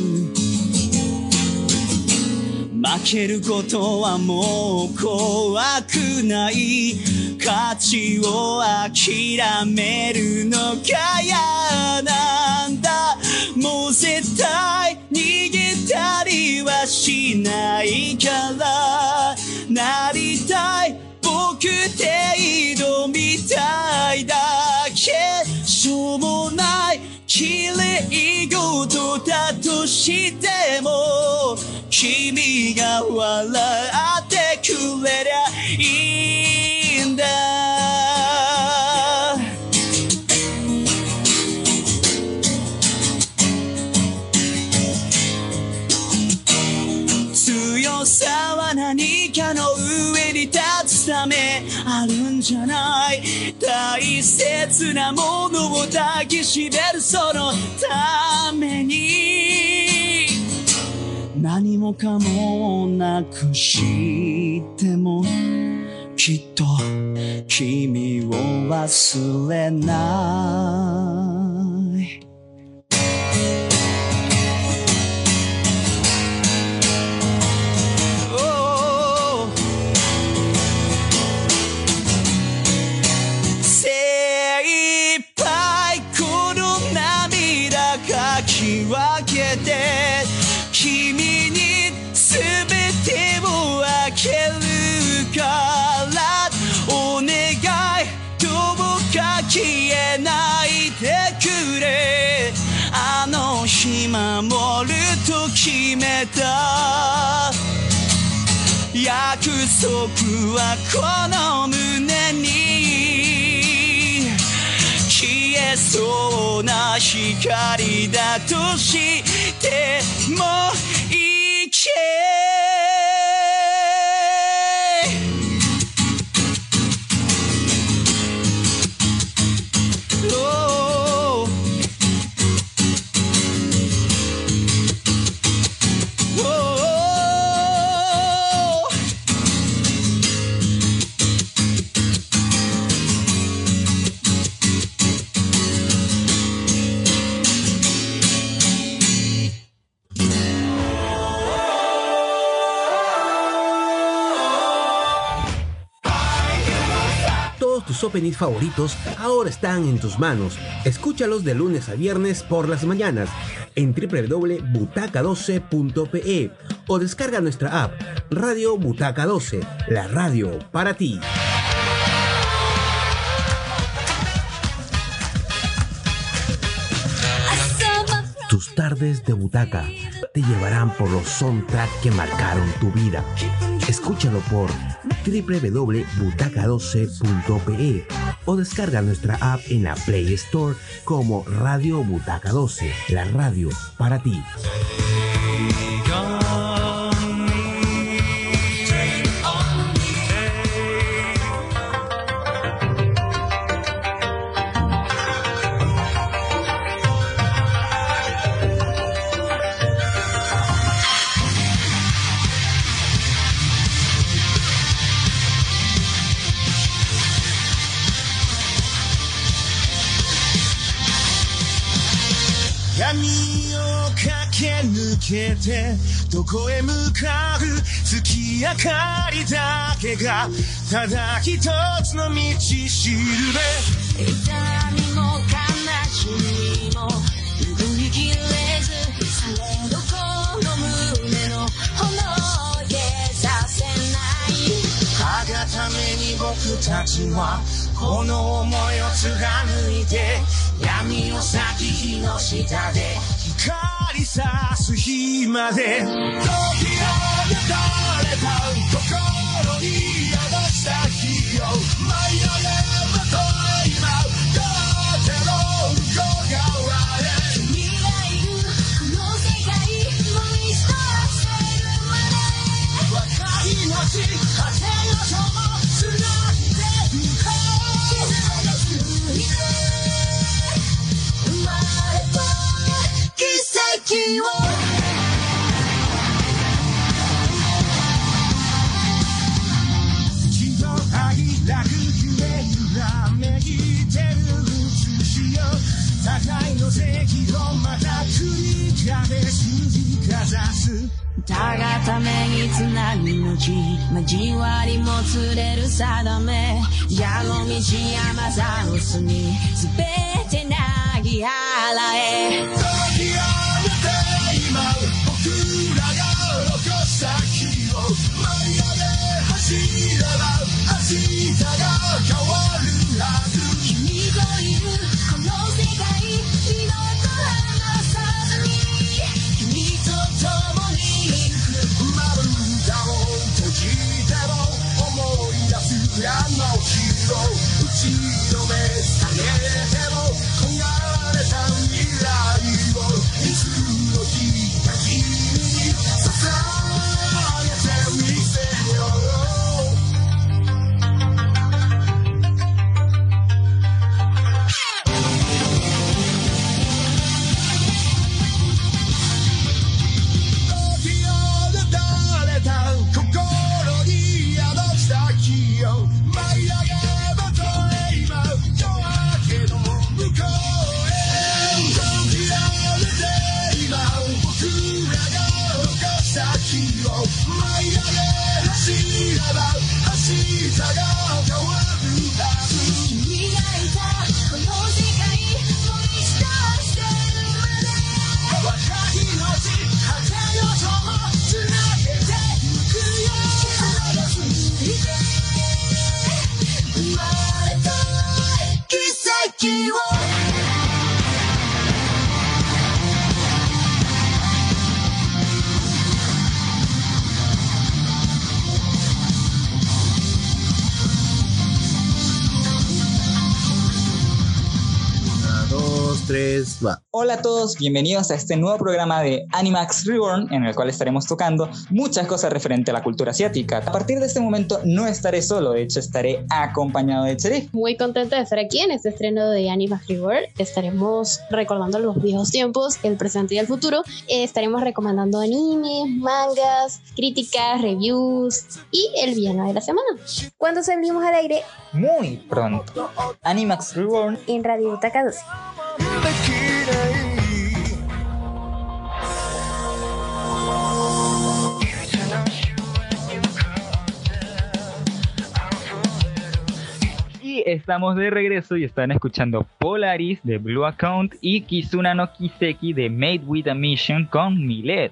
負けることはもう怖くない。価値を諦めるのが嫌なんだ。もう絶対逃げたりはしないから。なりたい僕程度みたいだけ。しょうもない綺麗事だとしても君が笑ってくれりゃいいんだ。ためあるんじゃない大切なものを抱きしめるそのために。何もかもなくしてもきっと君を忘れない。分けて君に全てをあげるからお願いどうか消えないでくれあの日守ると決めた約束はこのような光だとしてもいけ tus openings favoritos ahora están en tus manos. Escúchalos de lunes a viernes por las mañanas en www.butaca12.pe o descarga nuestra app Radio Butaca 12, la radio para ti. Tus tardes de butaca te llevarán por los soundtracks que marcaron tu vida. Escúchalo por www.butaca12.pe o descarga nuestra app en la Play Store como Radio Butaca 12, la radio para ti. けてどこへ向かう月明かりだけがただ一つの道しるべ。痛みも悲しみも拭いきれずされどこの胸の炎消させないあがために僕たちはこの思いを貫いて闇を裂き火の下で光さす日まで。時を流れた心に宿した日を跡を喜怒哀楽夢揺らめいてる写しよ互いの正義をまた。繰り返しかざすた。がた。めにつなぎのち交わりもつれる定め矢の道山ざの隅すべてなぎ払え zero. Va. Hola a todos, bienvenidos a este nuevo programa de Animax Reborn en el cual estaremos tocando muchas cosas referente a la cultura asiática. A partir de este momento no estaré solo, de hecho estaré acompañado de Cherif. Muy contenta de estar aquí en este estreno de Anima Free World. Estaremos recordando los viejos tiempos, el presente y el futuro. Eh, estaremos recomendando animes, mangas, críticas, reviews y el villano de la semana. ¿Cuándo salimos al aire? Muy pronto. Animax Reborn En Radio Butaca 12. Estamos de regreso y están escuchando Polaris de Blue Account y Kizuna no Kiseki de Made with a Mission con Milet.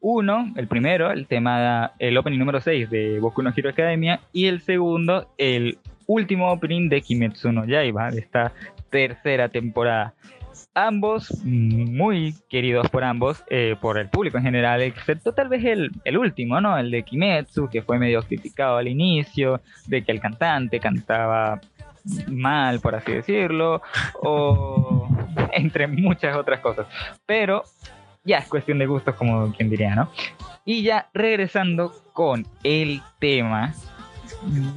Uno, el primero, el tema, el opening número 6 de Boku no Hero Academia y el segundo, el último opening de Kimetsu no Yaiba de esta tercera temporada. Ambos muy queridos por ambos, eh, por el público en general, excepto tal vez el, el último, ¿no? El de Kimetsu, que fue medio criticado al inicio, de que el cantante cantaba mal, por así decirlo, o entre muchas otras cosas. Pero ya es cuestión de gustos, como quien diría, ¿no? Y ya regresando con el tema,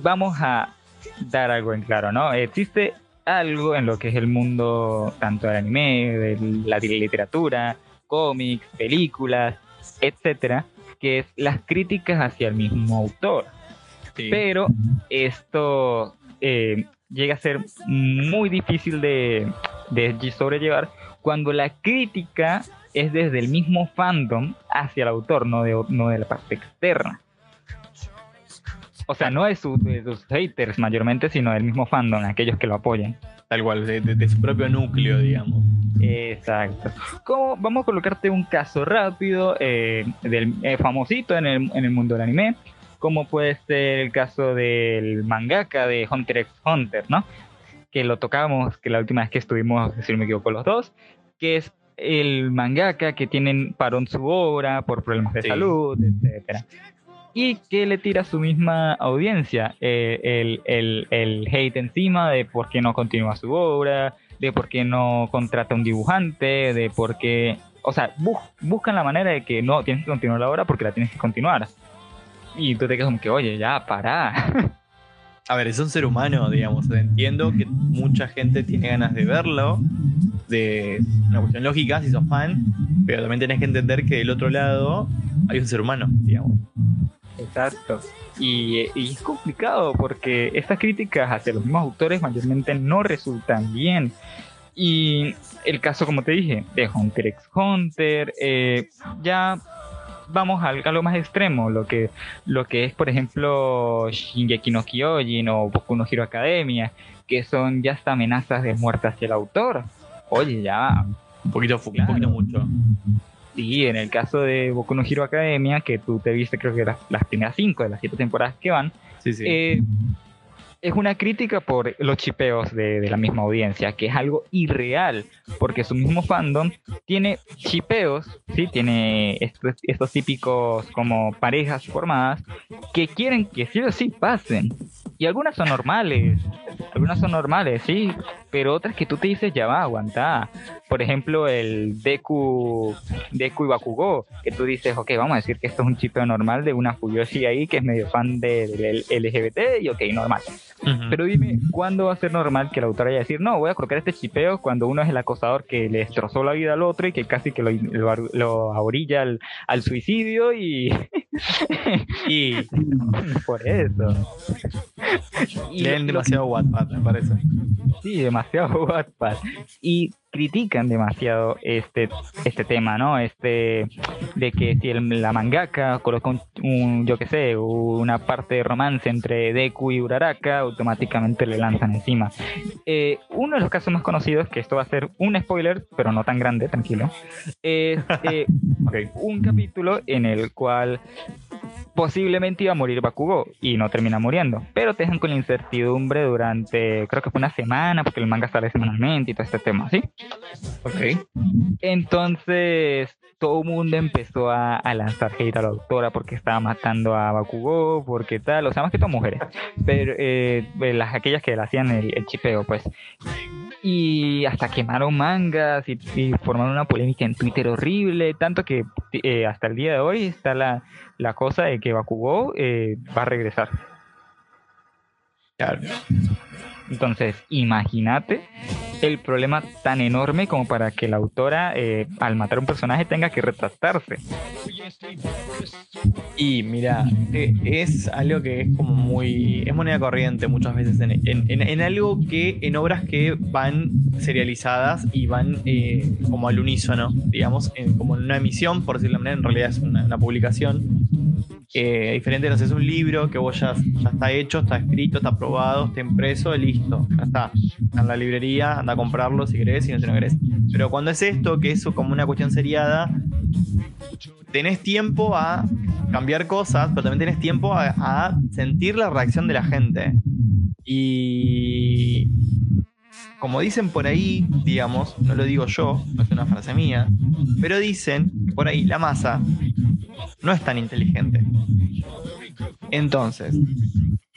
vamos a dar algo en claro, ¿no? Existe algo en lo que es el mundo tanto del anime, de la literatura, cómics, películas, etcétera, que es las críticas hacia el mismo autor. Sí. Pero esto eh, llega a ser muy difícil de, de sobrellevar cuando la crítica es desde el mismo fandom hacia el autor, no de, no de la parte externa. O sea, no de, su- de sus haters mayormente, sino del mismo fandom, aquellos que lo apoyan. Tal cual, de, de- de su propio núcleo, digamos. Exacto. Como, vamos a colocarte un caso rápido eh, del eh, famosito en el, en el mundo del anime, como puede ser el caso del mangaka de Hunter x Hunter, ¿no? Que lo tocamos, que la última vez que estuvimos, si no me equivoco, los dos, que es el mangaka que tienen parón su obra por problemas de Sí. salud, etcétera. Y que le tira a su misma audiencia eh, el, el, el hate encima de por qué no continúa su obra, de por qué no contrata un dibujante, de por qué... O sea, bus- buscan la manera de que no, tienes que continuar la obra porque la tienes que continuar. Y tú te quedas como que, oye, ya, pará. A ver, es un ser humano, digamos. Entiendo que mucha gente tiene ganas de verlo, de una cuestión lógica, si sos fan, pero también tenés que entender que del otro lado hay un ser humano, digamos. Exacto. Y, y es complicado porque estas críticas hacia los mismos autores mayormente no resultan bien. Y el caso, como te dije, de Hunter x Hunter, eh, ya vamos a, lo más extremo, lo que, lo que es, por ejemplo, Shingeki no Kyojin o Boku no Hero Academia, que son ya hasta amenazas de muerte hacia el autor. Oye, ya, Un poquito, Claro. un poquito mucho. Sí, en el caso de Boku no Hero Academia, que tú te viste creo que las, las primeras cinco de las siete temporadas que van, Sí, sí. eh, es una crítica por los chipeos de, la misma audiencia, que es algo irreal, porque su mismo fandom tiene chipeos, ¿sí? tiene estos, estos típicos como parejas formadas que quieren que sí o sí pasen. Y algunas son normales, algunas son normales, sí, pero otras que tú te dices ya va, aguanta. Por ejemplo, el Deku, Deku y Bakugou, que tú dices, ok, vamos a decir que esto es un chipeo normal de una Fuyoshi ahí que es medio fan de- del LGBT y ok, normal. Ujú. Pero dime, ¿cuándo va a ser normal que el autor vaya a decir, no, voy a colocar este chipeo cuando uno es el acosador que le destrozó la vida al otro y que casi que lo, lo, lo orilla al, al suicidio y y por eso. Leen demasiado Wattpad, me parece. Sí, demasiado Wattpad. Y critican demasiado este, este tema, ¿no? Este, de que si el- la mangaka coloca un, un, yo qué sé, una parte de romance entre Deku y Uraraka, automáticamente le lanzan encima. Eh, uno de los casos más conocidos, que esto va a ser un spoiler, pero no tan grande, tranquilo, es eh, un capítulo en el cual posiblemente iba a morir Bakugou y no termina muriendo, pero te dejan con la incertidumbre durante, creo que fue una semana, porque el manga sale semanalmente y todo este tema, ¿sí? Ok. Entonces todo el mundo empezó a, a lanzar hate a la autora porque estaba matando a Bakugou, porque tal, o sea, más que todo mujeres, pero eh, las aquellas que le hacían el, el chipeo, pues. Y hasta quemaron mangas y, y formaron una polémica en Twitter horrible, tanto que eh, hasta el día de hoy está la, la cosa de que Bakugou eh, va a regresar. Claro. Entonces, imagínate el problema tan enorme como para que la autora, eh, al matar a un personaje, tenga que retractarse. Y mira, eh, es algo que es como muy. es moneda corriente muchas veces en, en- en- algo que. en obras que van serializadas y van eh, como al unísono, digamos, como en una emisión, por decirlo de manera, en realidad es una, una publicación. Eh, diferente, no sé, es un libro que vos ya, ya está hecho, está escrito, está aprobado, está impreso, listo, ya. Está en la librería, anda a comprarlo si querés, si no, si no querés. Pero cuando es esto, que es como una cuestión seriada, tenés tiempo a cambiar cosas, pero también tenés tiempo a, a sentir la reacción de la gente. Y como dicen por ahí, digamos, no lo digo yo, no es una frase mía, pero dicen que por ahí la masa no es tan inteligente. Entonces,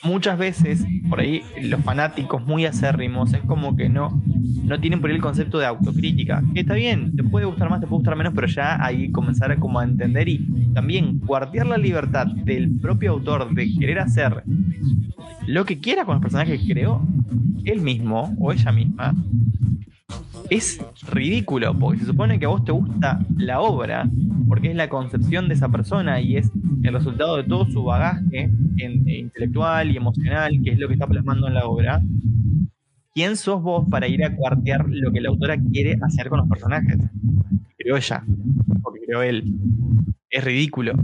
muchas veces, por ahí, los fanáticos muy acérrimos es como que no, no tienen por ahí el concepto de autocrítica. Que está bien, te puede gustar más, te puede gustar menos, pero ya ahí comenzar a como a entender y también cuartear la libertad del propio autor de querer hacer lo que quiera con los personajes que creó, él mismo o ella misma, es ridículo, porque se supone que a vos te gusta la obra, porque es la concepción de esa persona y es el resultado de todo su bagaje intelectual y emocional, que es lo que está plasmando en la obra. ¿Quién sos vos para ir a cuartear lo que la autora quiere hacer con los personajes? creó ella, o que creó él. Es ridículo.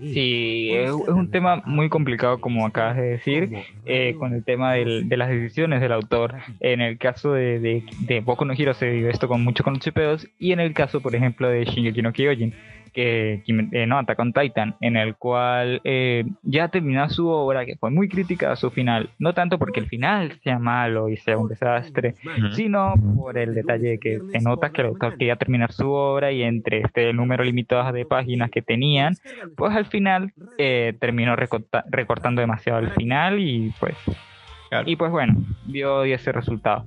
Sí, es, es un tema muy complicado, como acabas de decir, eh, con el tema del- de las decisiones del autor. En el caso de, de, de Boku no Hero se vive esto con mucho con los chipeos, y en el caso, por ejemplo, de Shingeki no Kyojin, que, eh, no, Attack on Titan, en el cual eh, ya terminó su obra, que fue muy crítica a su final, no tanto porque el final sea malo y sea un desastre, sino por el detalle de que se nota que el autor quería terminar su obra y entre este número limitado de páginas que tenían, pues al final eh, terminó recorta- recortando demasiado el final y pues Claro. y pues bueno, dio ese resultado.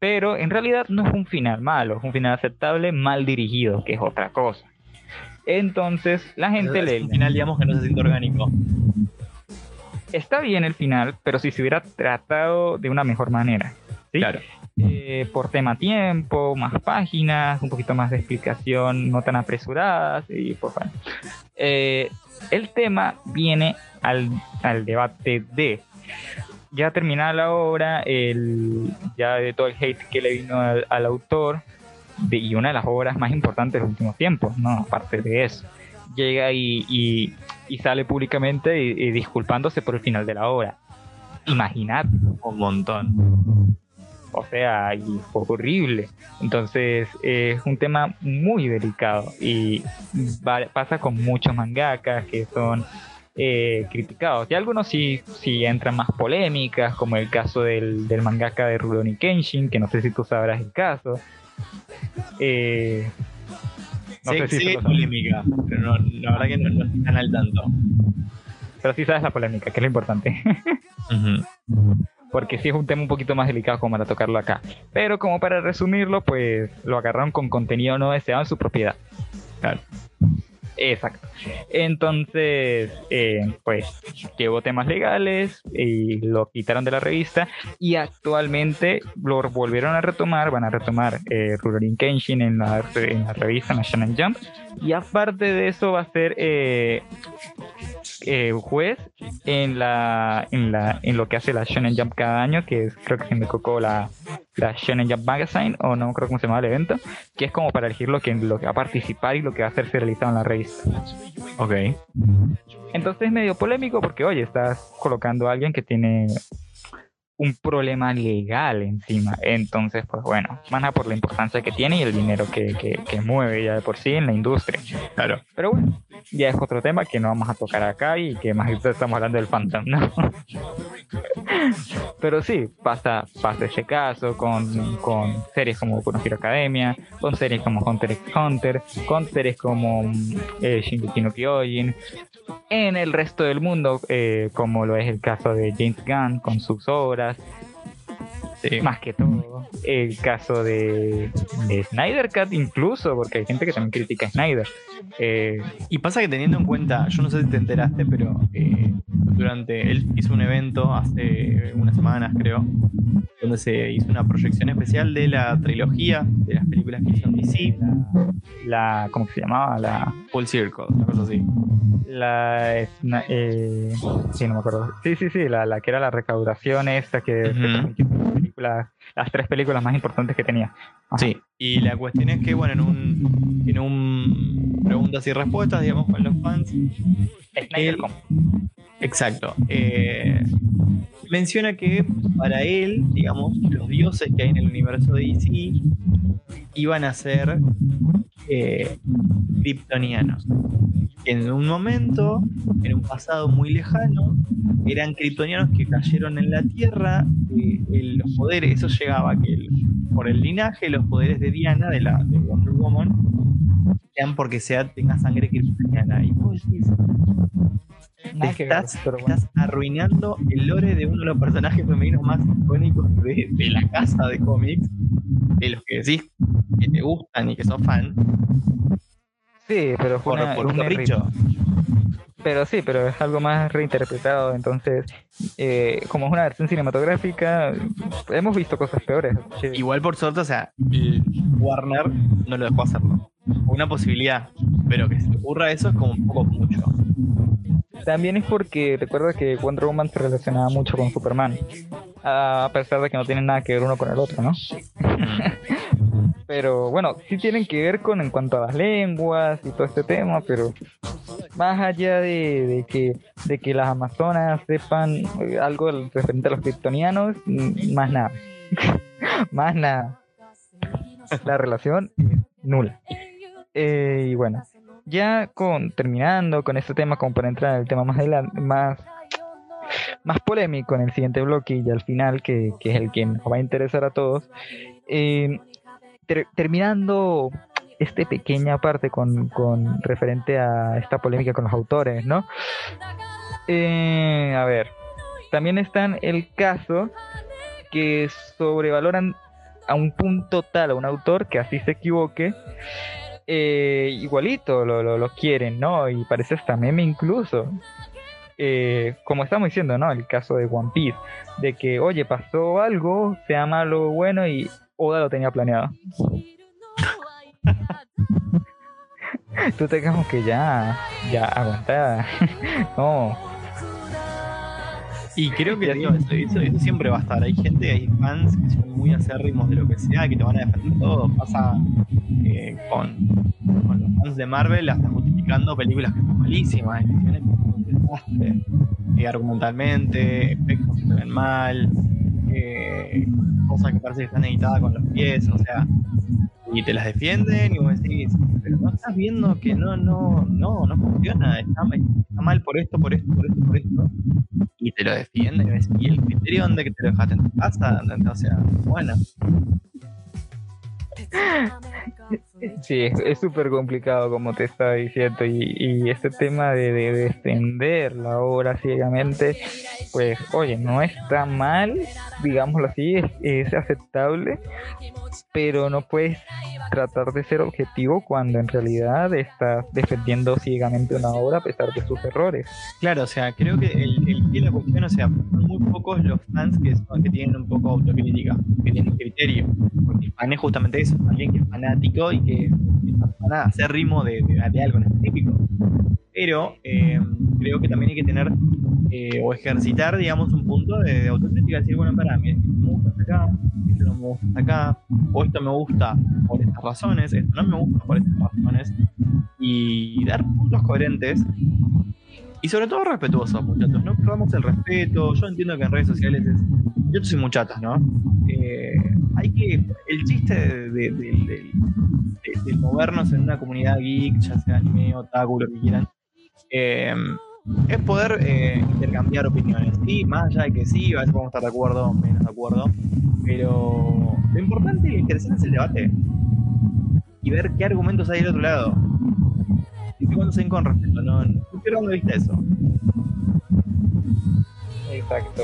Pero en realidad no es un final malo, es un final aceptable, mal dirigido, que es otra cosa. Entonces, la gente le, Un final, digamos, que no se siente orgánico. está bien el final, pero si se hubiera tratado de una mejor manera. ¿sí? Claro. Eh, por tema tiempo, más páginas, un poquito más de explicación, no tan apresuradas y pues bueno. Eh, el tema viene al, al debate de ya terminada la obra, el, ya de todo el hate que le vino al, al autor de- y una de las obras más importantes de los últimos tiempos, no aparte de eso. Llega y, y- y sale públicamente y, y disculpándose por el final de la obra. Imaginad, Un montón. o sea, y fue horrible. Entonces eh, es un tema muy delicado y va- pasa con muchos mangakas que son eh, criticados. Y algunos sí, sí entran más polémicas, como el caso del, del mangaka de Rurouni Kenshin, que no sé si tú sabrás el caso. Eh, no sé, sé si es polémica, pero no, la verdad que no, no están al tanto. pero sí sabes la polémica, que es lo importante. porque sí es un tema un poquito más delicado como para tocarlo acá. Pero como para resumirlo, pues lo agarraron con contenido no deseado en su propiedad. Claro. Exacto. Entonces, eh, pues llevó temas legales y lo quitaron de la revista y actualmente lo volvieron a retomar, van a retomar eh, Rurouni Kenshin en la, en la revista National Jump y aparte de eso va a ser eh, eh, juez en la, en la en lo que hace la Shonen Jump cada año, que es creo que se me cocó la, la Shonen Jump Magazine, o no creo cómo se llama el evento, que es como para elegir lo que, lo que va a participar y lo que va a ser realizado en la revista. Ok. Entonces es medio polémico porque, oye, estás colocando a alguien que tiene un problema legal encima. Entonces, pues bueno, nada por la importancia que tiene y el dinero que, que, que mueve ya de por sí en la industria. Claro. Pero bueno, ya es otro tema que no vamos a tocar acá y que más estamos hablando del Phantom, ¿no? Pero sí, pasa, pasa ese caso con, con series como Boku no Hero Academia, con series como Hunter x Hunter, con series como eh, Shingeki no Kyojin, en el resto del mundo, eh, como lo es el caso de James Gunn con sus obras, Sí. más que todo, el caso de, de Snyder Cut incluso, porque hay gente que también critica a Snyder. Eh, Y pasa que teniendo en cuenta, yo no sé si te enteraste, pero eh, durante él hizo un evento hace unas semanas, creo, donde se hizo una proyección especial de la trilogía de las películas que hizo en DC, la, ¿cómo que se llamaba? La, Full Circle, una cosa así. la, eh, sí, no me acuerdo. Sí, sí, sí, la, la que era la recaudación esta que, transmitió las películas- las tres películas más importantes que tenía. Ajá. Sí, y la cuestión es que, bueno, en un, en un preguntas y respuestas, digamos, con los fans, Snyder. Exacto. Eh, menciona que para él, digamos, los dioses que hay en el universo de DC iban a ser eh, kryptonianos. En un momento, en un pasado muy lejano, eran kryptonianos que cayeron en la Tierra. eh, los poderes, eso llegaba que por el linaje, los poderes de Diana, de la de Wonder Woman, sean porque sea, tenga sangre kryptoniana. Y Nada ver, estás, pero bueno. estás arruinando el lore de uno de los personajes femeninos más icónicos de, de la casa de cómics, de los que decís que te gustan y que sos fan, Sí, pero fue por, una- por un capricho. Pero sí, pero es algo más reinterpretado, entonces, eh, como es una versión cinematográfica, hemos visto cosas peores. Sí. Igual por suerte, o sea, el Warner no lo dejó hacerlo. Una posibilidad, pero que se te ocurra eso es como un poco mucho. También es porque recuerda que Wonder Woman se relacionaba mucho con Superman, a pesar de que no tienen nada que ver uno con el otro, ¿no? Pero bueno, sí tienen que ver con en cuanto a las lenguas y todo este tema, pero más allá de, que de que las amazonas sepan eh, algo referente a los kryptonianos, mm, más nada. más nada. La relación nula. Eh, y bueno, ya terminando con este tema, como para entrar en el tema más más más polémico en el siguiente bloque y al final, que, que es el que nos va a interesar a todos. eh, ter- terminando esta pequeña parte con, con referente a esta polémica con los autores, ¿no? Eh, a ver, también están el caso que sobrevaloran a un punto tal a un autor que así se equivoque, eh, igualito lo, lo, quieren, ¿no? Y parece hasta meme incluso. Eh, como estamos diciendo, ¿no? El caso de One Piece, de que, oye, pasó algo, sea malo o bueno, y Oda lo tenía planeado. Tú te que ya, ya aguanta. no, Y creo que digo, eso, eso- eso siempre va a estar. Hay gente, hay fans que son muy acérrimos de lo que sea, que te van a defender todo. Pasa eh, con, con los fans de Marvel, hasta justificando películas que son malísimas, decisiones que son un desastre. Eh, argumentalmente, efectos que se ven mal, eh, cosas que parece que están editadas con los pies, o sea, y te las defienden y vos decís, pero no estás viendo que no, no, no, no funciona, está, está mal por esto, por esto, por esto, por esto y te lo defienden y, ves, ¿y el criterio dónde que te lo dejaste en tu casa o sea bueno Sí, es- súper complicado como te estaba diciendo y, y este tema de, de defender la obra ciegamente, pues oye, no está mal, digámoslo así, es, aceptable, pero no puedes tratar de ser objetivo cuando en realidad estás defendiendo ciegamente una obra a pesar de sus errores. claro o sea creo que el, el que la cuestión o sea muy pocos los fans que, son- que tienen un poco autocrítica que tienen criterio porque el fan es justamente eso alguien que es fanático y que a hacer ritmo de algo en específico pero eh, creo que también hay que tener eh, o ejercitar, digamos, un punto de, de autocrítica, decir, bueno, para mí, esto me gusta hasta acá, esto no me gusta hasta acá, o esto me gusta por estas razones, esto no me gusta por estas razones, y dar puntos coherentes y sobre todo respetuosos, muchachos. No perdamos el respeto. Yo entiendo que en redes sociales es. Yo soy muchachos, ¿no? Eh, hay que. El chiste de, de- de- de- movernos en una comunidad geek, ya sea anime, otaku, lo que quieran, eh, es poder eh, intercambiar opiniones. Sí, más allá de que sí, a veces podemos estar de acuerdo menos de acuerdo, pero lo importante y lo interesante es el debate y ver qué argumentos hay del otro lado. Y cuando se con no, no de vista eso. Exacto.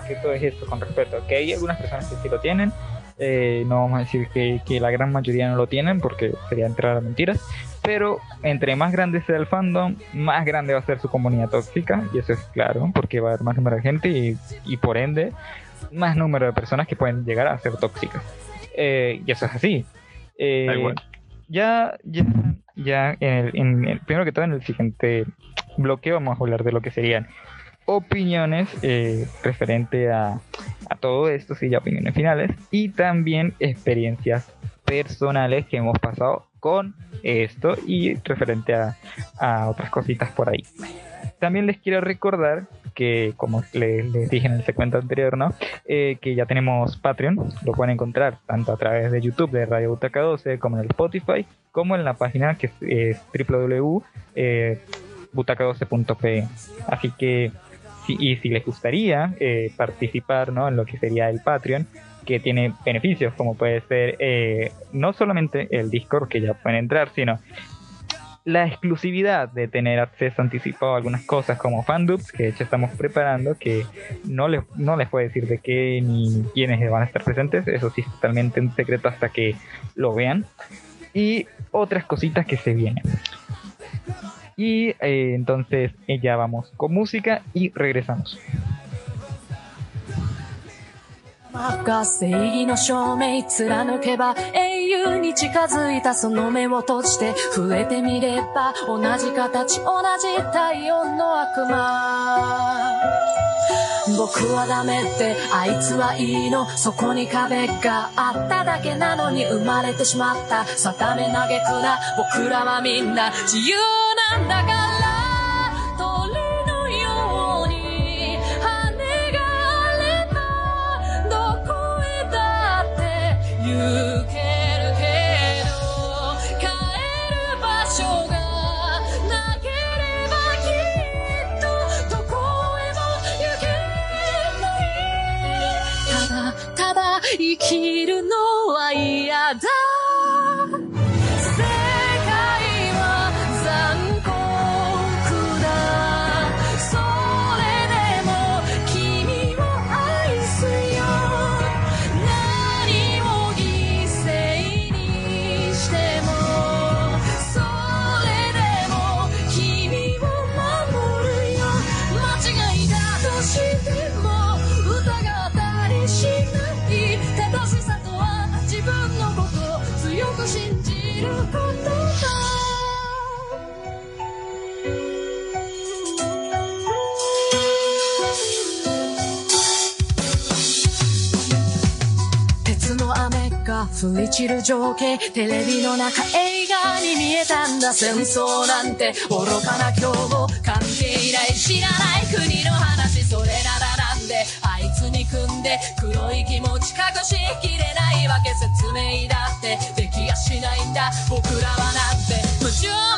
Más que todo es esto con respeto. Que hay algunas personas que sí lo tienen. eh, no vamos a decir que, que la gran mayoría no lo tienen porque sería entrar a mentiras. Pero entre más grande sea el fandom, más grande va a ser su comunidad tóxica. Y eso es claro, porque va a haber más número de gente y, y por ende más número de personas que pueden llegar a ser tóxicas. Eh, y eso es así. Eh, ya, ya, ya en el, en el- primero que todo en el siguiente bloque vamos a hablar de lo que serían opiniones eh, referente a, todo esto, sí, ya opiniones finales, y también experiencias personales que hemos pasado con esto y referente a, otras cositas por ahí. También les quiero recordar que, como les, dije en el segmento anterior, ¿no? Eh, que ya tenemos Patreon, lo pueden encontrar tanto a través de YouTube de Radio Butaca 12 como en el Spotify, como en la página que es, es www.butaca12.pe. Así que, si, y si les gustaría eh, participar ¿no? en lo que sería el Patreon, que tiene beneficios como puede ser eh, no solamente el Discord que ya pueden entrar, sino la exclusividad de tener acceso anticipado a algunas cosas como fandubs que de hecho estamos preparando que no les, no les puedo decir de qué ni quiénes van a estar presentes eso sí es totalmente en secreto hasta que lo vean y otras cositas que se vienen y eh, entonces eh, ya vamos con música y regresamos が正義の証明貫けば永由に近づいたその目を閉じて触れてみれば同じ形同じ体温の悪魔。僕はダメってあいつはいいのそこに壁があっただけなのに生まれてしまった。定め嘆くな。僕らはみんな自由なんだから生きるのは嫌だ。降り散る情景テレビの中映画に見えたんだ。戦争なんて愚かな今日も関係ない知らない国の話それならなんであいつに組んで黒い気持ち隠しきれないわけ説明だってできやしないんだ。僕らはなんて矛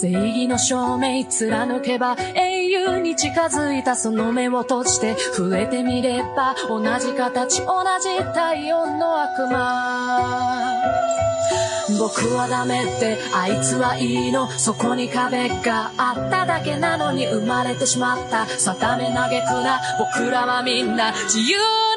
正義の証明貫けば英雄に近づいたその目を閉じて触れてみれば同じ形同じ体温の悪魔。僕はダメってあいつはいいの。そこに壁があっただけなのに生まれてしまった。定め嘆くな。僕らはみんな自由。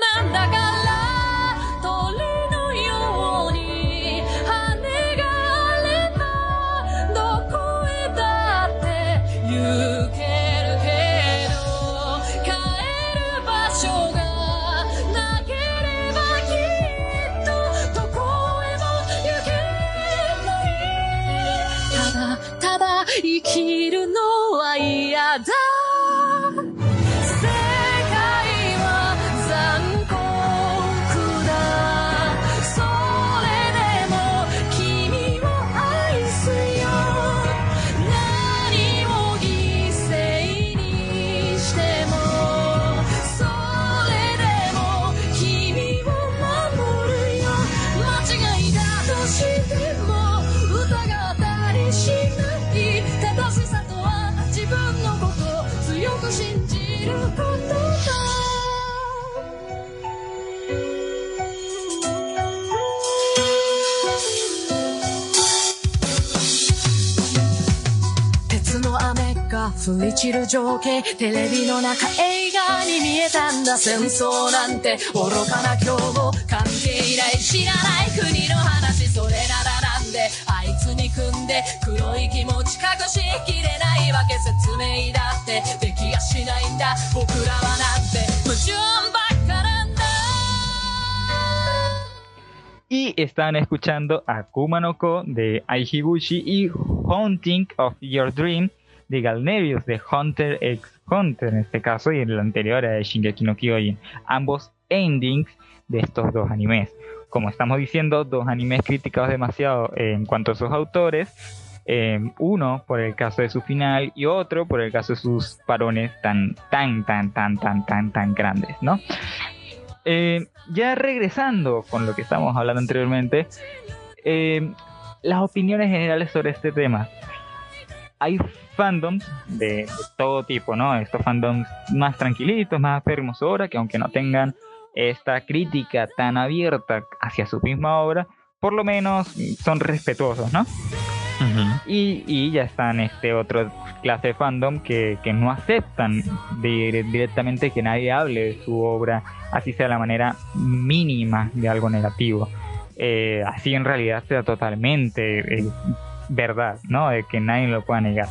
情景テレビの中映画に見えたんだ。戦争なんて愚かな凶暴関係ない知らない国の話それならなんであいつに組んで黒い気持ち隠しきれないわけ説明だってできやしないんだ。僕らはなんて矛盾ばっかなんだ。Y están escuchando Akuma no Ko de Aihiguchi y Haunting of Your Dream. De Galnerius de Hunter x Hunter en este caso y en el anterior de Shingeki no Kyojin. Ambos endings de estos dos animes. Como estamos diciendo, dos animes criticados demasiado en cuanto a sus autores. eh, uno por el caso de su final y otro por el caso de sus parones tan, tan, tan, tan, tan, tan, tan grandes, ¿no? Eh, ya regresando con lo que estábamos hablando anteriormente, eh, las opiniones generales sobre este tema. Hay fandoms de, de todo tipo, ¿no? Estos fandoms más tranquilitos, más aférrimos ahora, que aunque no tengan esta crítica tan abierta hacia su misma obra, por lo menos son respetuosos, ¿no? Y, y ya están este otro clase de fandom que, que no aceptan dire- directamente que nadie hable de su obra, así sea la manera mínima de algo negativo. Eh, así en realidad sea totalmente eh, verdad, ¿no? De que nadie lo pueda negar.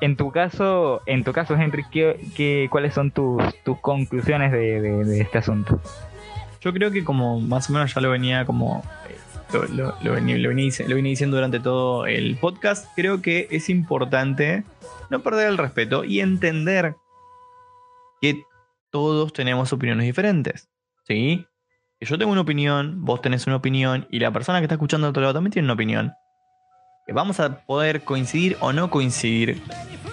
En tu caso, en tu caso, Henry, ¿qué, cuáles son tus, tus conclusiones de, este asunto? Yo creo que como más o menos ya lo venía como eh, lo, lo- lo venía diciendo durante todo el podcast, creo que es importante no perder el respeto y entender que todos tenemos opiniones diferentes. ¿Sí? Que yo tengo una opinión, vos tenés una opinión y la persona que está escuchando al otro lado también tiene una opinión. Vamos a poder coincidir o no coincidir,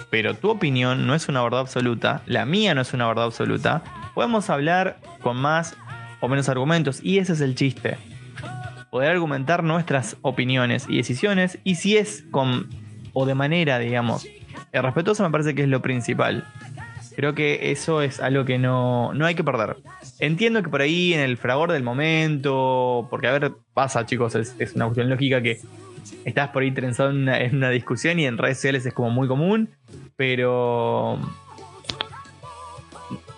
pero tu opinión no es una verdad absoluta, la mía no es una verdad absoluta. Podemos hablar con más o menos argumentos y ese es el chiste. Poder argumentar nuestras opiniones y decisiones y si es con o de manera, digamos, eh, respetuosa me parece que es lo principal. Creo que eso es algo que no, no hay que perder. Entiendo que por ahí en el fragor del momento, porque a ver, pasa chicos, es, es una cuestión lógica que estás por ahí trenzado en una, discusión y en redes sociales es como muy común, pero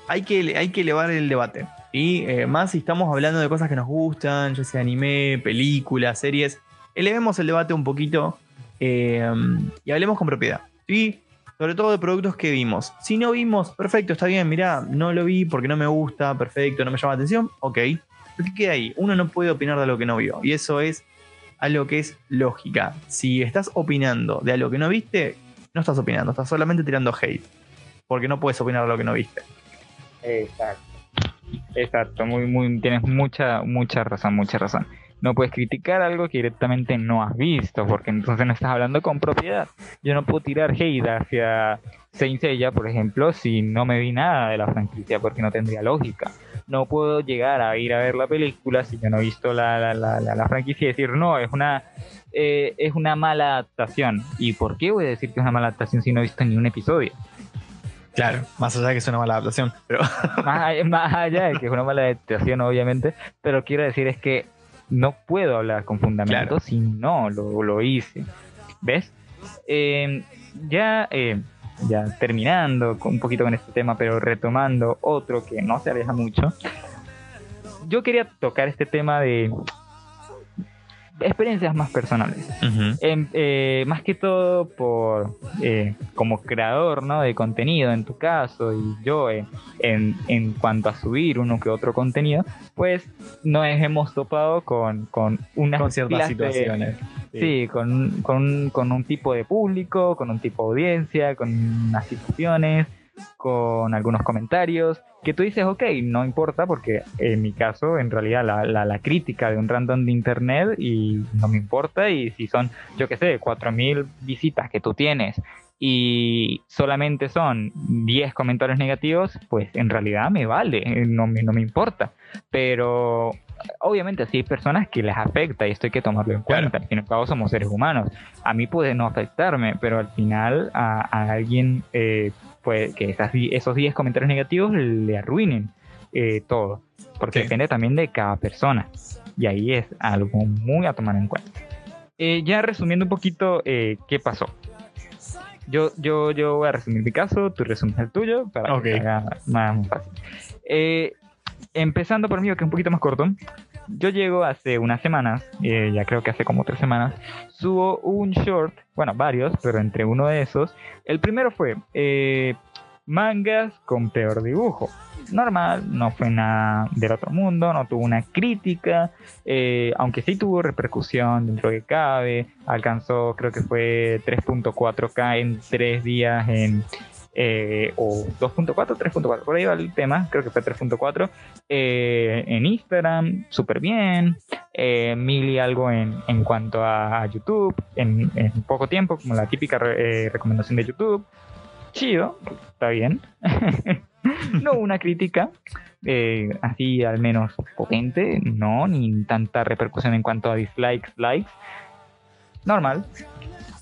hay que, hay que elevar el debate. Y eh, más si estamos hablando de cosas que nos gustan, ya sea anime, películas, series, elevemos el debate un poquito eh, y hablemos con propiedad. ¿sí? Sobre todo de productos que vimos. Si no vimos, perfecto, está bien, mirá, no lo vi porque no me gusta, perfecto, no me llama la atención, ok. Pero ¿qué queda ahí? Uno no puede opinar de lo que no vio. Y eso es algo que es lógica. Si estás opinando de algo que no viste, no estás opinando, estás solamente tirando hate. Porque no puedes opinar de lo que no viste. Exacto. Exacto, muy, muy, tienes mucha, mucha razón, mucha razón. No puedes criticar algo que directamente no has visto, porque entonces no estás hablando con propiedad. Yo no puedo tirar hate hacia Saint Seiya, por ejemplo, si no me vi nada de la franquicia, porque no tendría lógica. No puedo llegar a ir a ver la película si yo no he visto la, la, la, la, la franquicia y decir, no, es una, eh, es una mala adaptación. ¿Y por qué voy a decir que es una mala adaptación si no he visto ni un episodio? Claro, más allá de que es una mala adaptación. Pero más, allá, más allá de que es una mala adaptación, obviamente, pero quiero decir es que no puedo hablar con fundamentos Claro. si no lo, lo hice. ¿Ves? Eh, ya, eh, ya terminando con- un poquito con este tema, pero retomando otro que no se aleja mucho. Yo quería tocar este tema de experiencias más personales. En- eh, más que todo por eh, como creador ¿no? de contenido en tu caso y yo eh, en, en cuanto a subir uno que otro contenido pues nos hemos topado con, con unas con ciertas pilas de- situaciones. Sí, con, con, con un tipo de público, con un tipo de audiencia, con unas situaciones, con algunos comentarios, que tú dices, ok, no importa, porque en mi caso, en realidad, la, la, la crítica de un random de internet y no me importa, y si son, yo qué sé, 4.000 visitas que tú tienes y solamente son 10 comentarios negativos, pues en realidad me vale, eh, no me, no me importa. Pero obviamente sí hay personas que les afecta y esto hay que tomarlo en Claro. cuenta. Al fin y al cabo somos seres humanos. A mí puede no afectarme, pero al final a, a alguien eh, puede que esas, esos 10 comentarios negativos le arruinen eh, todo. Porque Sí. depende también de cada persona. Y ahí es algo muy a tomar en cuenta. Eh, ya resumiendo un poquito eh, qué pasó. Yo, yo, yo voy a resumir mi caso, tú resumes el tuyo para Ok. que haga más fácil. Eh, empezando por mí, que es un poquito más corto. Yo llego hace unas semanas, eh, ya creo que hace como tres semanas, subo un short, bueno, varios, pero entre uno de esos, el primero fue eh, mangas con peor dibujo. Normal, no fue nada del otro mundo, no tuvo una crítica, eh, aunque sí tuvo repercusión dentro de que cabe, alcanzó creo que fue 3.4K en tres días en... eh, o 2.4, 3.4, por ahí va el tema, creo que fue 3.4 eh, en Instagram, súper bien, eh, mil y algo en, en cuanto a, YouTube, en, en poco tiempo, como la típica re- eh, recomendación de YouTube, chido, está bien. no una crítica, eh, así al menos potente, no, ni tanta repercusión en cuanto a dislikes, likes, normal.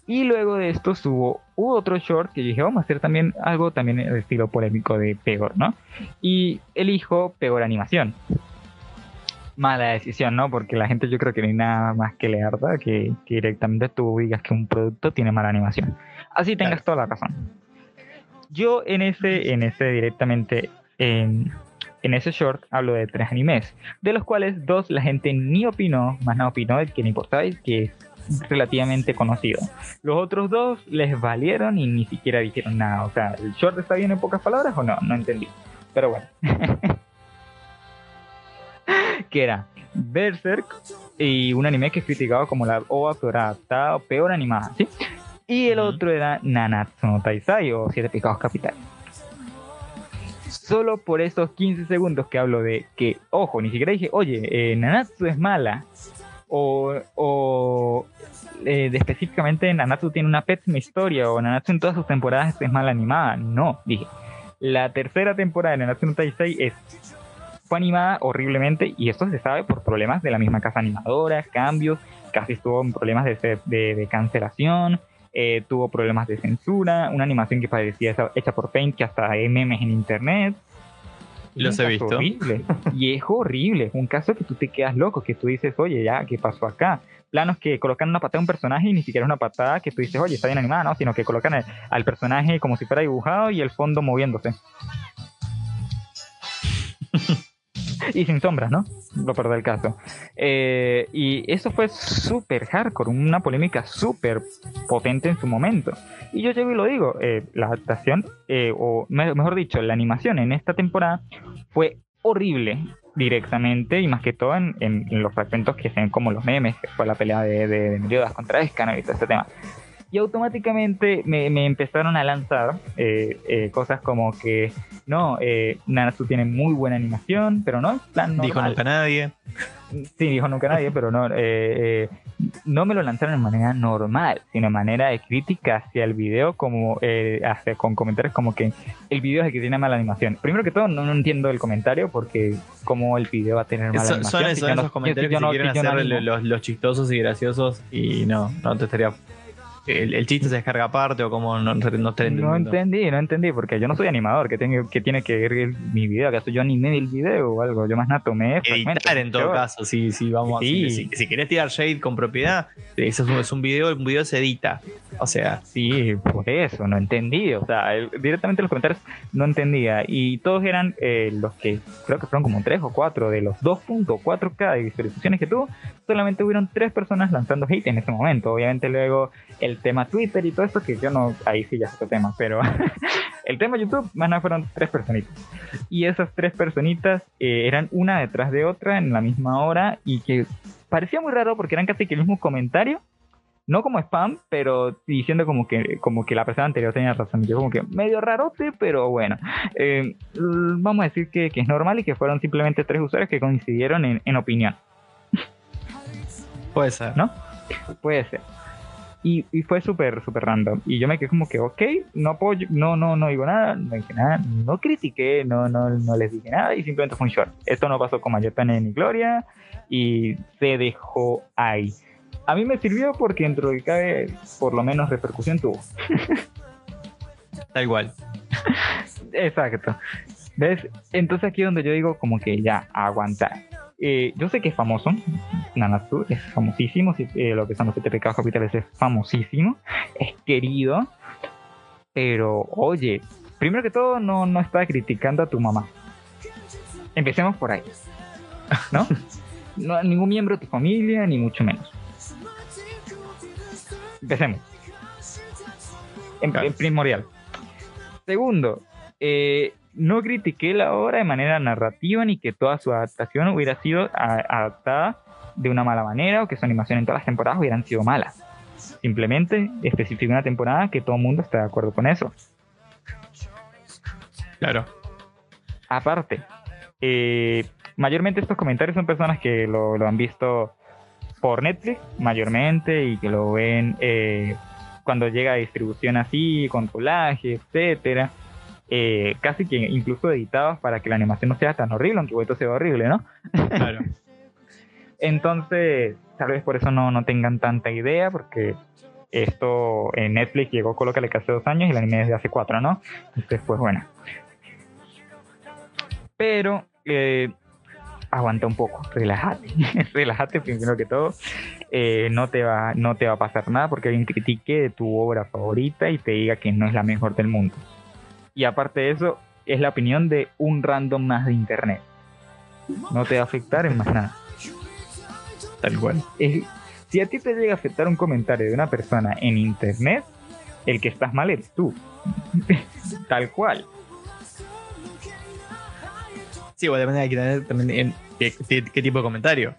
Y luego de esto subo otro short que dije, vamos a hacer también algo también de estilo polémico de Pegor, ¿no? Y elijo Pegor Animación. Mala decisión, ¿no? Porque la gente yo creo que no hay nada más que le arda que, que directamente tú digas que un producto tiene mala animación. Así tengas toda la razón. Yo en ese, en ese directamente, en, en ese short hablo de tres animes, de los cuales dos la gente ni opinó, más no opinó el que le importaba y que es relativamente conocido. Los otros dos les valieron y ni siquiera dijeron nada. O sea, ¿el short está bien en pocas palabras o no? No entendí. Pero bueno. que era Berserk y un anime que es criticado como la OVA peor adaptada o peor animada, ¿sí? Y el otro era Nanatsu no Taizai o Siete Pecados Capitales. Solo por esos 15 segundos que hablo de que, ojo, ni siquiera dije, oye, eh, Nanatsu es mala. O, o eh, específicamente Nanatsu tiene una pésima historia. O Nanatsu en todas sus temporadas es mal animada. No, dije. La tercera temporada de Nanatsu no Taizai es fue animada horriblemente y esto se sabe por problemas de la misma casa animadora, cambios, casi estuvo en problemas de, de, cancelación, eh, tuvo problemas de censura, una animación que parecía hecha por Paint que hasta hay memes en internet. Los he visto. Horrible. Y es horrible. Un caso que tú te quedas loco, que tú dices, oye, ya, ¿qué pasó acá? Planos que colocan una patada a un personaje y ni siquiera es una patada que tú dices, oye, está bien animada, ¿no? Sino que colocan el- al personaje como si fuera dibujado y el fondo moviéndose. y sin sombras, ¿no? Lo peor del caso. Eh, y eso fue súper hardcore, una polémica súper potente en su momento. Y yo llego y lo digo, eh, la adaptación, eh, o me- mejor dicho, la animación en esta temporada fue horrible directamente y más que todo en, los fragmentos que se ven como los memes, que fue la pelea de, de, contra Escanor y todo este tema. Y automáticamente me, me empezaron a lanzar eh, eh, cosas como que no, eh, Nanatsu tiene muy buena animación, pero no en plan Dijo normal. nunca nadie. Sí, dijo nunca nadie, pero no, eh, eh, no me lo lanzaron de manera normal, sino de manera de crítica hacia el video, como eh, hacia, con comentarios como que el video es el que tiene mala animación. Primero que todo, no, no entiendo el comentario porque como el video va a tener mala animación. son si esos, no- comentarios si que no- quieren si hacer los, los chistosos y graciosos y no, no te estaría... El, el chiste se descarga aparte o como no, no estaría No entendí, no entendí, porque yo no soy animador, que, tengo, que tiene que ver mi video, acaso yo animé el video o algo, yo más nada tomé Editar en todo yo- caso, si, si vamos Sí. si, si, si querés tirar shade con propiedad, eso es un, es un video, un video se edita. O sea, Sí, por eso, no entendí. O sea, el- directamente los comentarios no entendía. Y todos eran eh, los que, creo que fueron como tres o cuatro de los 2.4K de visualizaciones que tuvo. Solamente hubieron tres personas lanzando hate en ese momento. Obviamente luego el tema Twitter y todo esto, que yo no, ahí sí ya es otro tema. Pero el tema YouTube, más nada fueron tres personitas. Y esas tres personitas eh, eran una detrás de otra en la misma hora y que parecía muy raro porque eran casi que el mismo comentario no como spam, pero diciendo como que, como que la persona anterior tenía razón. Yo como que medio rarote, pero bueno. Eh, vamos a decir que, que es normal y que fueron simplemente tres usuarios que coincidieron en, en opinión, puede ser. ¿no? Puede ser. Y, y fue súper, súper random. Y yo me quedé como que, ok, no puedo, no, no, no digo nada, no dije nada, no critiqué, no, no, no les dije nada y simplemente fue un short. Esto no pasó con mayor pena ni gloria y se dejó ahí. A mí me sirvió porque dentro de que cabe, por lo menos repercusión tuvo. Tal cual. Exacto. ¿Ves? Entonces aquí es donde yo digo como que ya, aguantar. Eh, yo sé que es famoso, Nanatsu es famosísimo, si- eh, lo que son los siete pecados capitales es famosísimo, es querido, pero oye, primero que todo no, no está criticando a tu mamá. Empecemos por ahí, ¿no? no ningún miembro de tu familia, ni mucho menos. Empecemos. En, Claro. en primordial. Segundo, eh, no critiqué la obra de manera narrativa ni que toda su adaptación hubiera sido adaptada de una mala manera o que su animación en todas las temporadas hubieran sido malas. Simplemente especifiqué una temporada que todo el mundo está de acuerdo con eso. Claro. Aparte, eh, mayormente estos comentarios son personas que lo, lo han visto por Netflix, mayormente, y que lo ven eh, cuando llega a distribución así, con doblaje, etcétera. Eh, casi que incluso editados para que la animación no sea tan horrible, aunque esto sea horrible, ¿no? Claro. Entonces, tal vez por eso no, no tengan tanta idea, porque esto en Netflix llegó Colócale que hace dos años y el anime desde hace cuatro, ¿no? Entonces, pues bueno. Pero, eh, aguanta un poco, relájate, relájate primero que todo. Eh, no, te va, no te va a pasar nada porque alguien critique tu obra favorita y te diga que no es la mejor del mundo. Y aparte de eso, es la opinión de un random más de internet. No te va a afectar en más nada. Tal cual. Es- si a ti te llega a afectar un comentario de una persona en internet, el que estás mal eres tú. Tal cual. Sí, igual depende de que tener también en qué, qué- qué tipo de comentario.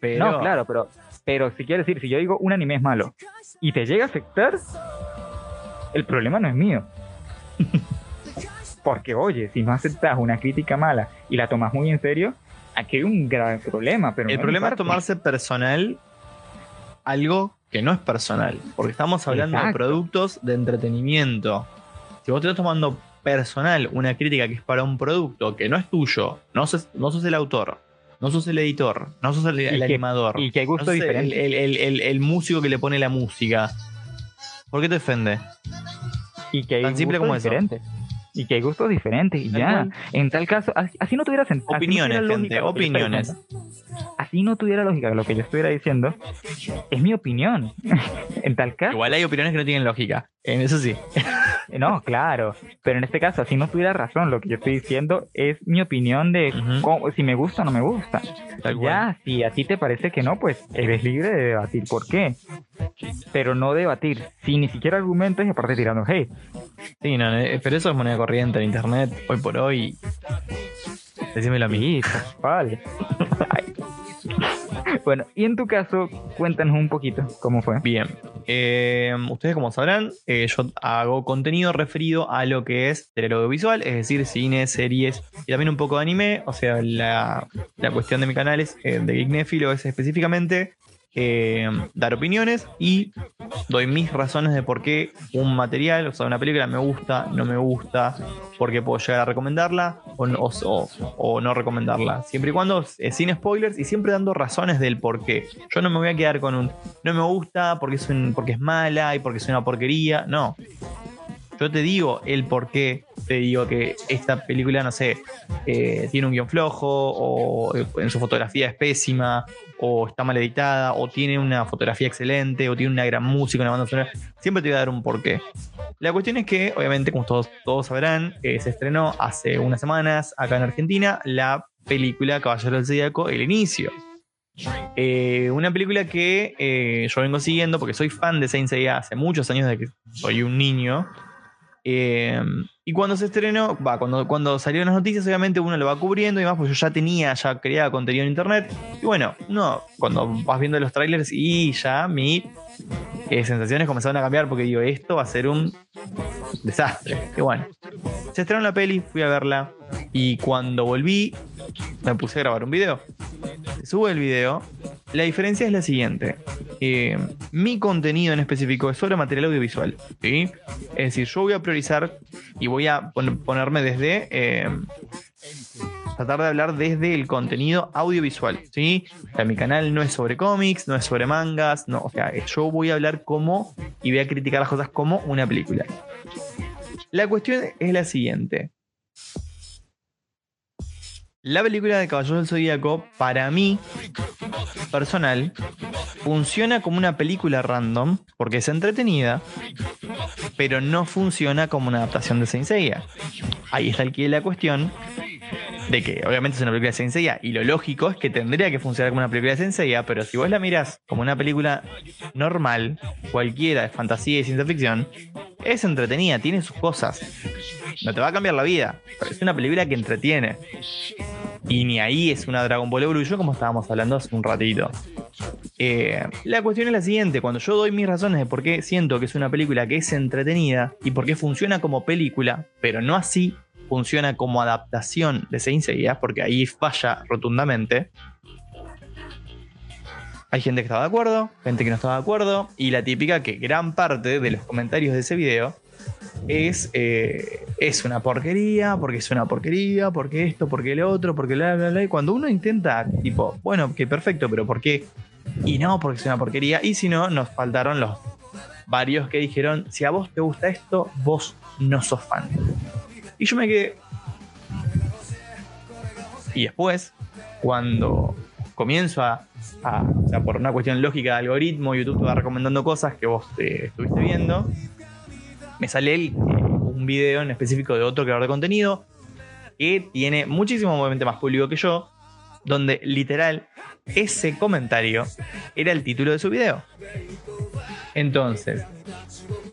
Pero, No, claro, pero, pero si quieres decir, si yo digo un anime es malo y te llega a afectar, el problema no es mío. Porque, oye, si no aceptas una crítica mala y la tomas muy en serio, aquí hay un grave problema. Pero El no problema es tomarse personal algo que no es personal. Porque estamos hablando de productos de entretenimiento. Si vos te estás tomando personal una crítica que es para un producto que no es tuyo, no sos, no sos el autor, no sos el editor, no sos el, el que- animador, Y que hay no gusto sos el, diferente. músico que le pone la música. ¿Por qué te ofende? y que hay tan simple como eso. Y que hay gustos diferentes y ya. En tal caso, así, así no tuviera sentido. Opiniones, gente, opiniones. Así no tuviera lógica lo que yo estuviera diciendo. Es mi opinión. en tal caso. Igual hay opiniones que no tienen lógica. En eso sí. No, claro, pero en este caso, así no tuviera razón, lo que yo estoy diciendo es mi opinión de cómo- si me gusta o no me gusta. Tal cual. Ya, si a ti te parece que no, pues eres libre de debatir por qué. Pero no debatir sin ni siquiera argumentos y aparte tirando hate. Sí, no, eh, pero eso es moneda corriente en internet hoy por hoy. Decímelo a. Sí, vale. bueno, y en tu caso, cuéntanos un poquito cómo fue. Bien. Eh, ustedes, como sabrán, eh, yo hago contenido referido a lo que es el audiovisual, es decir, cine, series y también un poco de anime. O sea, la, la cuestión de mi canal es, eh, de Geek Néfilo es específicamente eh, dar opiniones y doy mis razones de por qué un material, o sea, una película me gusta, no me gusta, por qué puedo llegar a recomendarla o, no- recomendarla. Siempre y cuando, eh, sin spoilers y siempre dando razones del por qué. Yo no me voy a quedar con un no me gusta porque es, porque es mala y porque es una porquería. No. Yo te digo el por qué. Te digo que esta película, no sé, eh, tiene un guion flojo, o eh, en su fotografía es pésima, o está mal editada, o tiene una fotografía excelente, o tiene una gran música, una banda sonora. Siempre te voy a dar un porqué. La cuestión es que, obviamente, como todos, todos sabrán, eh, se estrenó hace unas semanas acá en Argentina la película Caballero del Zodíaco, El Inicio. Una película que yo vengo siguiendo porque soy fan de Saint Seiya hace muchos años de que soy un niño. Eh, y cuando se estrenó, va, cuando, cuando salieron las noticias, obviamente uno lo va cubriendo y demás, pues yo ya tenía, ya creaba contenido en internet. Y bueno, no, cuando vas viendo los trailers y ya mi eh, sensaciones comenzaron a cambiar porque digo, esto va a ser un desastre. Y bueno, se estrenó la peli, fui a verla y cuando volví me puse a grabar un video. Sube el video. La diferencia es la siguiente. Eh, mi contenido en específico es solo material audiovisual. ¿sí? Es decir, yo voy a priorizar y voy a pon- ponerme desde... eh, tratar de hablar desde el contenido audiovisual, ¿sí? O sea, mi canal no es sobre cómics, no es sobre mangas, no, o sea, yo voy a hablar como y voy a criticar las cosas como una película. La cuestión es la siguiente. La película de Caballeros del Zodíaco, para mí, personal, funciona como una película random, porque es entretenida, pero no funciona como una adaptación de Saint. Ahí está el la cuestión, de que obviamente es una película de Saint y lo lógico es que tendría que funcionar como una película de Saint pero si vos la mirás como una película normal, cualquiera de fantasía y ciencia ficción, es entretenida, tiene sus cosas. No te va a cambiar la vida, pero es una película que entretiene. Y ni ahí es una Dragon Ball Evolution como estábamos hablando hace un ratito. Eh, la cuestión es la siguiente, cuando yo doy mis razones de por qué siento que es una película que es entretenida y por qué funciona como película, pero no así funciona como adaptación de Saint Seiya, porque ahí falla rotundamente. Hay gente que estaba de acuerdo, gente que no estaba de acuerdo, y la típica que gran parte de los comentarios de ese video es, eh, es una porquería, porque es una porquería, porque esto, porque el otro, porque bla, bla, bla. Y cuando uno intenta, tipo, bueno, que perfecto, pero ¿por qué? Y no, porque es una porquería. Y si no, nos faltaron los varios que dijeron, si a vos te gusta esto, vos no sos fan. Y yo me quedé... Y después, cuando comienzo a, o sea, por una cuestión lógica de algoritmo, YouTube te va recomendando cosas que vos eh, estuviste viendo, me sale el, eh, un video en específico de otro creador de contenido que tiene muchísimo obviamente más público que yo, donde literal ese comentario era el título de su video. Entonces,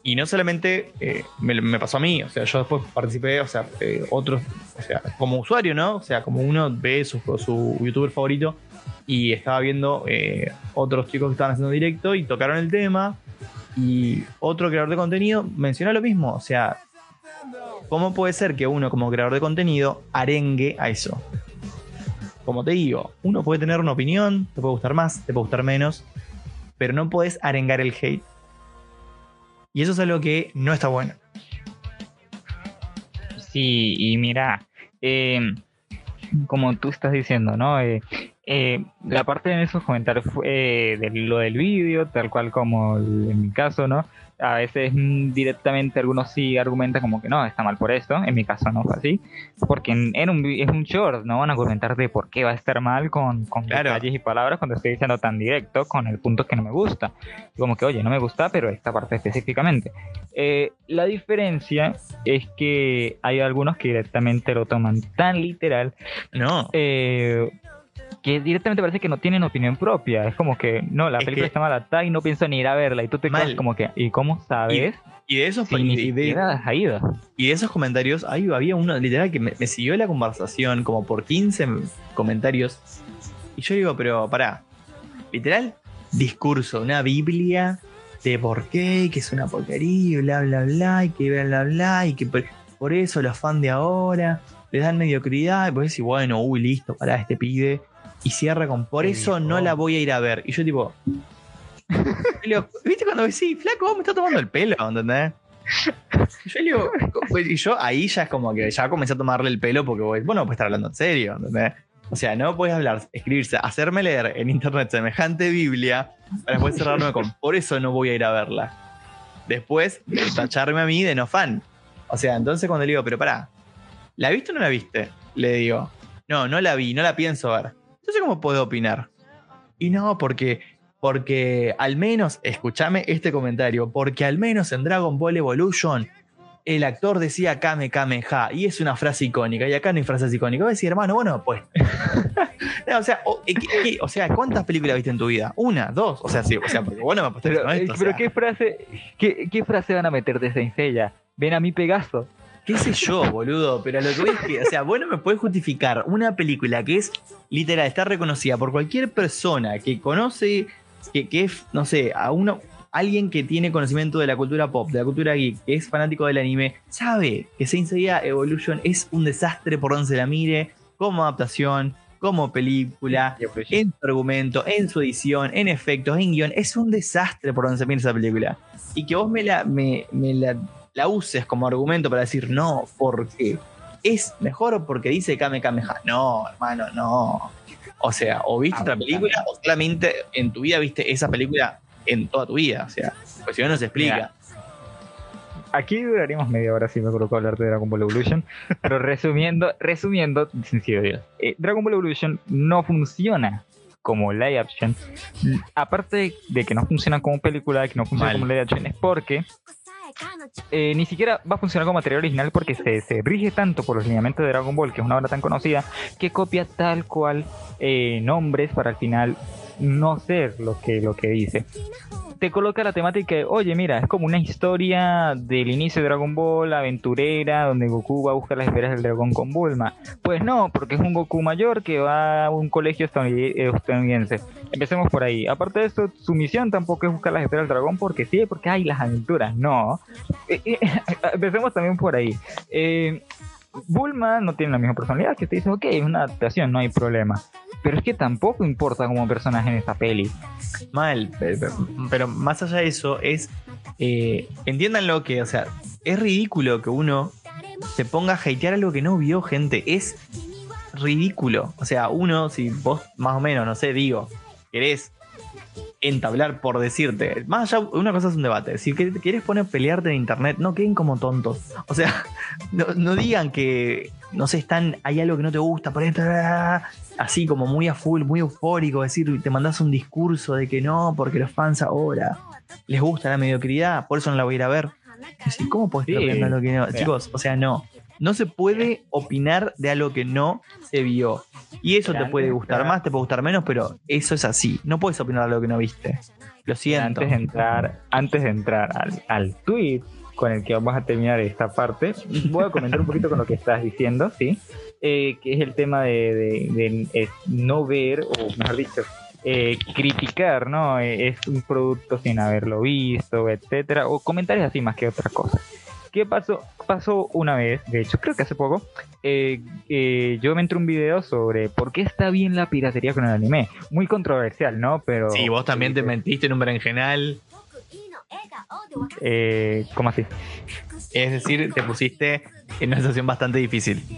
y no solamente eh, me, pasó a mí, o sea, yo después participé, o sea, otros, o sea, como usuario, ¿no? O sea, como uno ve su, su youtuber favorito y estaba viendo eh, otros chicos que estaban haciendo directo y tocaron el tema y otro creador de contenido mencionó lo mismo, o sea, ¿cómo puede ser que uno como creador de contenido arengue a eso? Como te digo, uno puede tener una opinión, te puede gustar más, te puede gustar menos, pero no puedes arengar el hate. Y eso es algo que no está bueno. Sí, y mira, eh, como tú estás diciendo, ¿no? Eh, eh, la parte de esos comentarios fue, eh, de lo del vídeo, tal cual como el- en mi caso, ¿no? A veces mm, directamente algunos sí argumentan como que no, está mal por esto. En mi caso no fue así. Porque en, en un, es un short, no van a argumentar de por qué va a estar mal con, con Claro. detalles y palabras cuando estoy diciendo tan directo con el punto que no me gusta. Como que, oye, no me gusta, pero esta parte específicamente. Eh, la diferencia es que hay algunos que directamente lo toman tan literal No. eh, que directamente parece que no tienen opinión propia. Es como que, no, la Es película que- está mal y no pienso ni ir a verla. Y tú te Mal. quedas como que, ¿y cómo sabes? Y de esos, si y ni de- siquiera has ido. Y de esos comentarios, ahí había uno literal que me, me siguió la conversación como por 15 comentarios. Y yo digo, pero pará, literal, discurso, una Biblia de por qué, y que es una porquería, y bla, bla, bla, y que bla, bla, bla, y que por, por eso los fans de ahora les dan mediocridad, y pues decir, bueno, uy, listo, pará, este pibe. Y cierra con, por ¿Qué eso no la voy a ir a ver. Y yo tipo... yo le digo, ¿Viste cuando decís, flaco, vos me estás tomando el pelo, ¿entendés? Yo le digo, pues, y yo ahí ya es como que ya comencé a tomarle el pelo porque vos, vos no puedes estar hablando en serio, ¿entendés? O sea, no puedes hablar, escribirse, hacerme leer en internet semejante Biblia para después cerrarme con, por eso no voy a ir a verla. Después, tacharme a mí de no fan. O sea, entonces cuando le digo, pero pará, ¿la viste o no la viste? Le digo, no, no la vi, no la pienso ver. Entonces, ¿cómo puedo opinar? Y no, porque, porque al menos, escúchame este comentario, porque al menos en Dragon Ball Evolution el actor decía Kame Kame Ha, y es una frase icónica, y acá no hay frases icónicas. Voy a decir, hermano, bueno, pues. No, o, sea, o, eh, ¿qué- qué- o sea, ¿cuántas películas viste en tu vida? ¿Una? ¿Dos? O sea, sí, o sea, porque bueno me apostaste Pero, con eh, esto. o pero sea, ¿qué frase qué, qué frase van a meter de Senseiya? Ven a mi Pegaso. Qué sé yo, boludo, pero lo que voy es que, o sea, bueno me puedes justificar una película que es literal, está reconocida por cualquier persona que conoce, que, que es, no sé, a uno, alguien que tiene conocimiento de la cultura pop, de la cultura geek, que es fanático del anime, sabe que Saint Seiya Evolution es un desastre por donde se la mire, como adaptación, como película, en su argumento, en su edición, en efectos, en guion. Es un desastre por donde se mira esa película. Y que vos me la, me, me la, la uses como argumento para decir no, porque es mejor porque dice Kame Kameha. No, hermano, no. O sea, o viste otra película o solamente en tu vida viste esa película en toda tu vida. O sea, pues si no, no se explica. Mira, Aquí duraríamos media hora si me coloco a hablar de Dragon Ball Evolution. pero resumiendo, resumiendo, sencillo, Dios. Eh, Dragon Ball Evolution no funciona como live action. Aparte de- de que no funciona como película, que no funciona Mal. como live action, es porque eh, ni siquiera va a funcionar como material original porque se, se rige tanto por los lineamientos de Dragon Ball, que es una obra tan conocida, que copia tal cual eh, nombres para al final no ser lo que, lo que dice. Te coloca la temática de, oye, mira, es como una historia del inicio de Dragon Ball, aventurera, donde Goku va a buscar las esferas del dragón con Bulma. Pues no, porque es un Goku mayor que va a un colegio estadounid- estadounidense. Empecemos por ahí. Aparte de esto, su misión tampoco es buscar las esferas del dragón porque sí, porque hay las aventuras. No. Eh, eh, empecemos también por ahí. Eh, Bulma no tiene la misma personalidad que te dice, ok, es una adaptación, no hay problema. Pero es que tampoco importa como personaje en esta peli. Mal, pero, más allá de eso, es. Eh, entiendan lo que, o sea, es ridículo que uno se ponga a hatear algo que no vio, gente. Es ridículo. O sea, uno, si vos más o menos, no sé, digo, querés entablar por decirte, más allá, una cosa es un debate. Si querés poner pelearte en internet, no queden como tontos. O sea, no, no digan que, no sé, están, hay algo que no te gusta, por esto, así como muy a full, muy eufórico, decir, te mandás un discurso de que no, porque los fans ahora les gusta la mediocridad, por eso no la voy a ir a ver. Es decir, ¿cómo puedes Sí. estar lo que no? Mira. Chicos, o sea, no. No se puede opinar de algo que no se vio. Y eso te puede gustar más, te puede gustar menos, pero eso es así. No puedes opinar de algo que no viste. Lo siento. Antes de entrar, antes de entrar al, al tweet con el que vamos a terminar esta parte, voy a comentar un poquito con lo que estás diciendo, ¿sí? Eh, que es el tema de, de- de, no ver, o mejor dicho, eh, criticar, ¿no? Eh, es un producto sin haberlo visto, etcétera, o comentarios así más que otra cosa. ¿Qué pasó? Pasó una vez, de hecho, creo que hace poco, eh, eh, yo me entré un video sobre por qué está bien la piratería con el anime. Muy controversial, ¿no? Pero. Sí, vos también te mentiste en un berenjenal. Eh, ¿Cómo así? Es decir, te pusiste en una situación bastante difícil.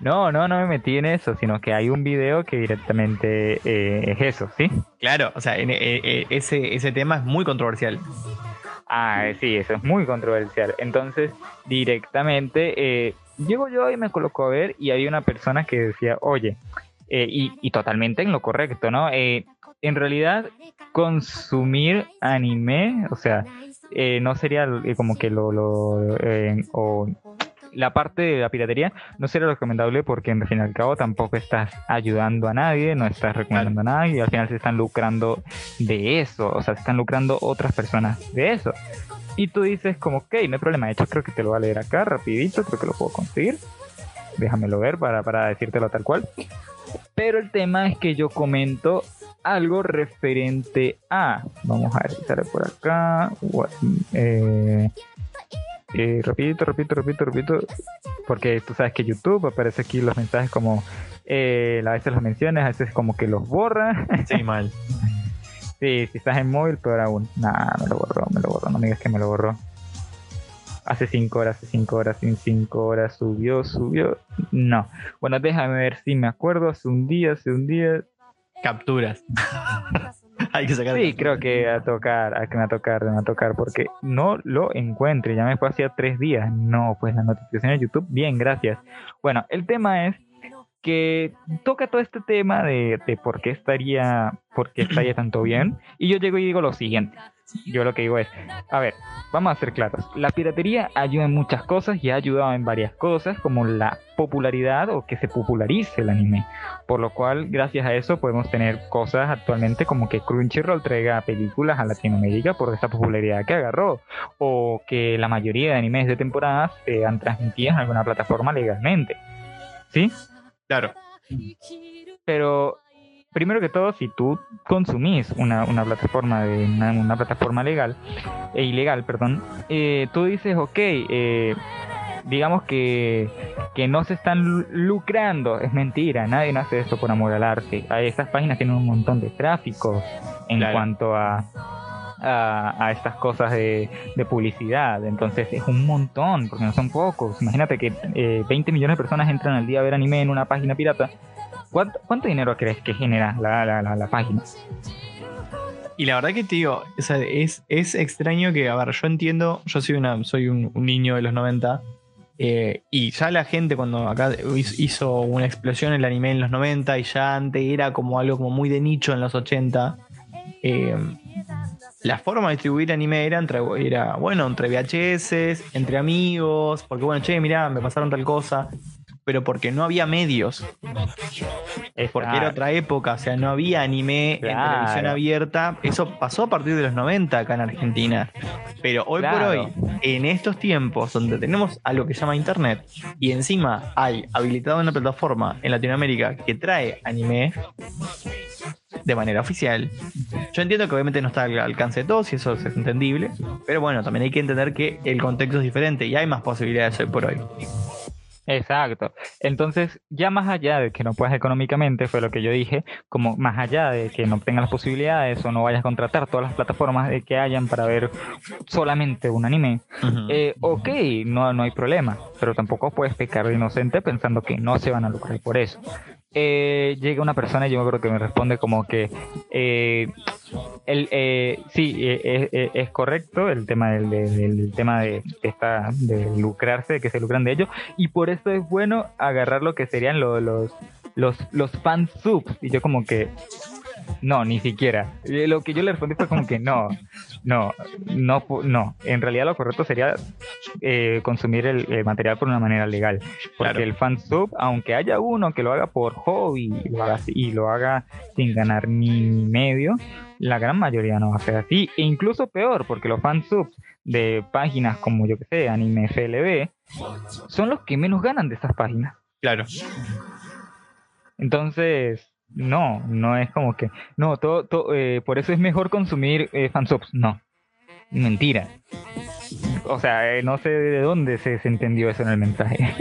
No, no, no me metí en eso, sino que hay un video que directamente eh, es eso, ¿sí? Claro, o sea, en- eh, eh, ese, ese tema es muy controversial. Ah, sí, eso es muy controversial. Entonces, directamente, eh, llego yo y me coloco a ver y hay una persona que decía, oye, eh, y, y totalmente en lo correcto, ¿no? Eh, en realidad, consumir anime, o sea, eh, no sería eh, como que lo... lo o la parte de la piratería no sería recomendable porque en fin y al cabo tampoco estás ayudando a nadie, no estás recomendando a nadie y al final se están lucrando de eso, o sea, se están lucrando otras personas de eso. Y tú dices como, ok, no hay problema, de hecho creo que te lo voy a leer acá rapidito, creo que lo puedo conseguir. Déjamelo ver para, para decírtelo tal cual. Pero el tema es que yo comento algo referente a, vamos a ver si sale por acá, What- eh, eh, repito, repito, repito, repito, porque tú sabes que YouTube aparece aquí los mensajes como, eh, a veces los menciones, a veces como que los borra. Sí, mal. Sí, si estás en móvil, peor aún. Nah, me lo borró, me lo borró. No me digas que me lo borró. Hace 5 horas, hace 5 horas, en 5 horas subió, subió. No. Bueno, déjame ver si me acuerdo. Hace un día, hace un día. Capturas. Hay que sacar. Sí, creo que a tocar, a que me a tocar, me a tocar, porque no lo encuentro. Ya me fue hacía 3 días. No, pues la notificación de YouTube, bien, gracias. Bueno, el tema es que toca todo este tema de, de por qué estaría, por qué estaría tanto bien. Y yo llego y digo lo siguiente. Yo lo que digo es, a ver, vamos a ser claros. La piratería ayuda en muchas cosas y ha ayudado en varias cosas, como la popularidad o que se popularice el anime. Por lo cual, gracias a eso, podemos tener cosas actualmente como que Crunchyroll traiga películas a Latinoamérica por esta popularidad que agarró. O que la mayoría de animes de temporadas sean transmitidas en alguna plataforma legalmente. ¿Sí? Claro. Pero primero que todo, si tú consumís una, una plataforma de una, una plataforma legal e ilegal, perdón, eh, tú dices, ok, eh, digamos que, que no se están lu- lucrando, es mentira, nadie no hace esto por amor al arte. Estas páginas tienen un montón de tráfico en Claro. cuanto a, a, a estas cosas de, de publicidad. Entonces es un montón, porque no son pocos. Imagínate que eh, 20 millones de personas entran al día a ver anime en una página pirata. ¿Cuánto, dinero crees que genera la, página? Y la verdad que te digo, o sea, es, es extraño que, a ver, yo entiendo, yo soy, una, soy un, niño de los 90, eh, y ya la gente cuando acá hizo- hizo una explosión el anime en los 90 y ya antes era como algo como muy de nicho en los 80, eh, la forma de distribuir anime era, entre, era, bueno, entre VHS, entre amigos, porque bueno, che, mirá, me pasaron tal cosa, pero porque no había medios. Porque era otra época, o sea, no había anime en televisión abierta. Eso pasó a partir de los 90 acá en Argentina. Pero hoy por hoy, en estos tiempos donde tenemos algo que se llama Internet y encima hay habilitado una plataforma en Latinoamérica que trae anime de manera oficial, yo entiendo que obviamente no está al alcance de todos y eso es entendible, pero bueno, también hay que entender que el contexto es diferente y hay más posibilidades hoy por hoy. Exacto. Entonces, ya más allá de que no puedas económicamente, fue lo que yo dije, como más allá de que no tengas las posibilidades o no vayas a contratar todas las plataformas de que hayan para ver solamente un anime, eh, ok, no, no hay problema, pero tampoco puedes pecar de inocente pensando que no se van a lucrar por eso. Eh, llega una persona y yo creo que me responde como que eh, el, eh, sí, eh, eh, eh, es correcto el tema del, del- del tema de, esta, de lucrarse, de que se lucran de ello, y por eso es bueno agarrar lo que serían lo- los, los, los fan subs, y yo como que no, ni siquiera. Eh, Lo que yo le respondí fue como que no, no, no, no. En realidad lo correcto sería eh, consumir el, el material por una manera legal. Porque Claro. el fansub, aunque haya uno que lo haga por hobby y lo haga, y lo haga sin ganar ni medio, la gran mayoría no va a ser así. E incluso peor, porque los fansubs de páginas como yo que sé, Anime FLB, son los que menos ganan de esas páginas. Claro. Entonces, no, no es como que, no, todo, todo, eh, por eso es mejor consumir eh, fansubs. No, mentira. O sea, eh, no sé de dónde se, se entendió eso en el mensaje.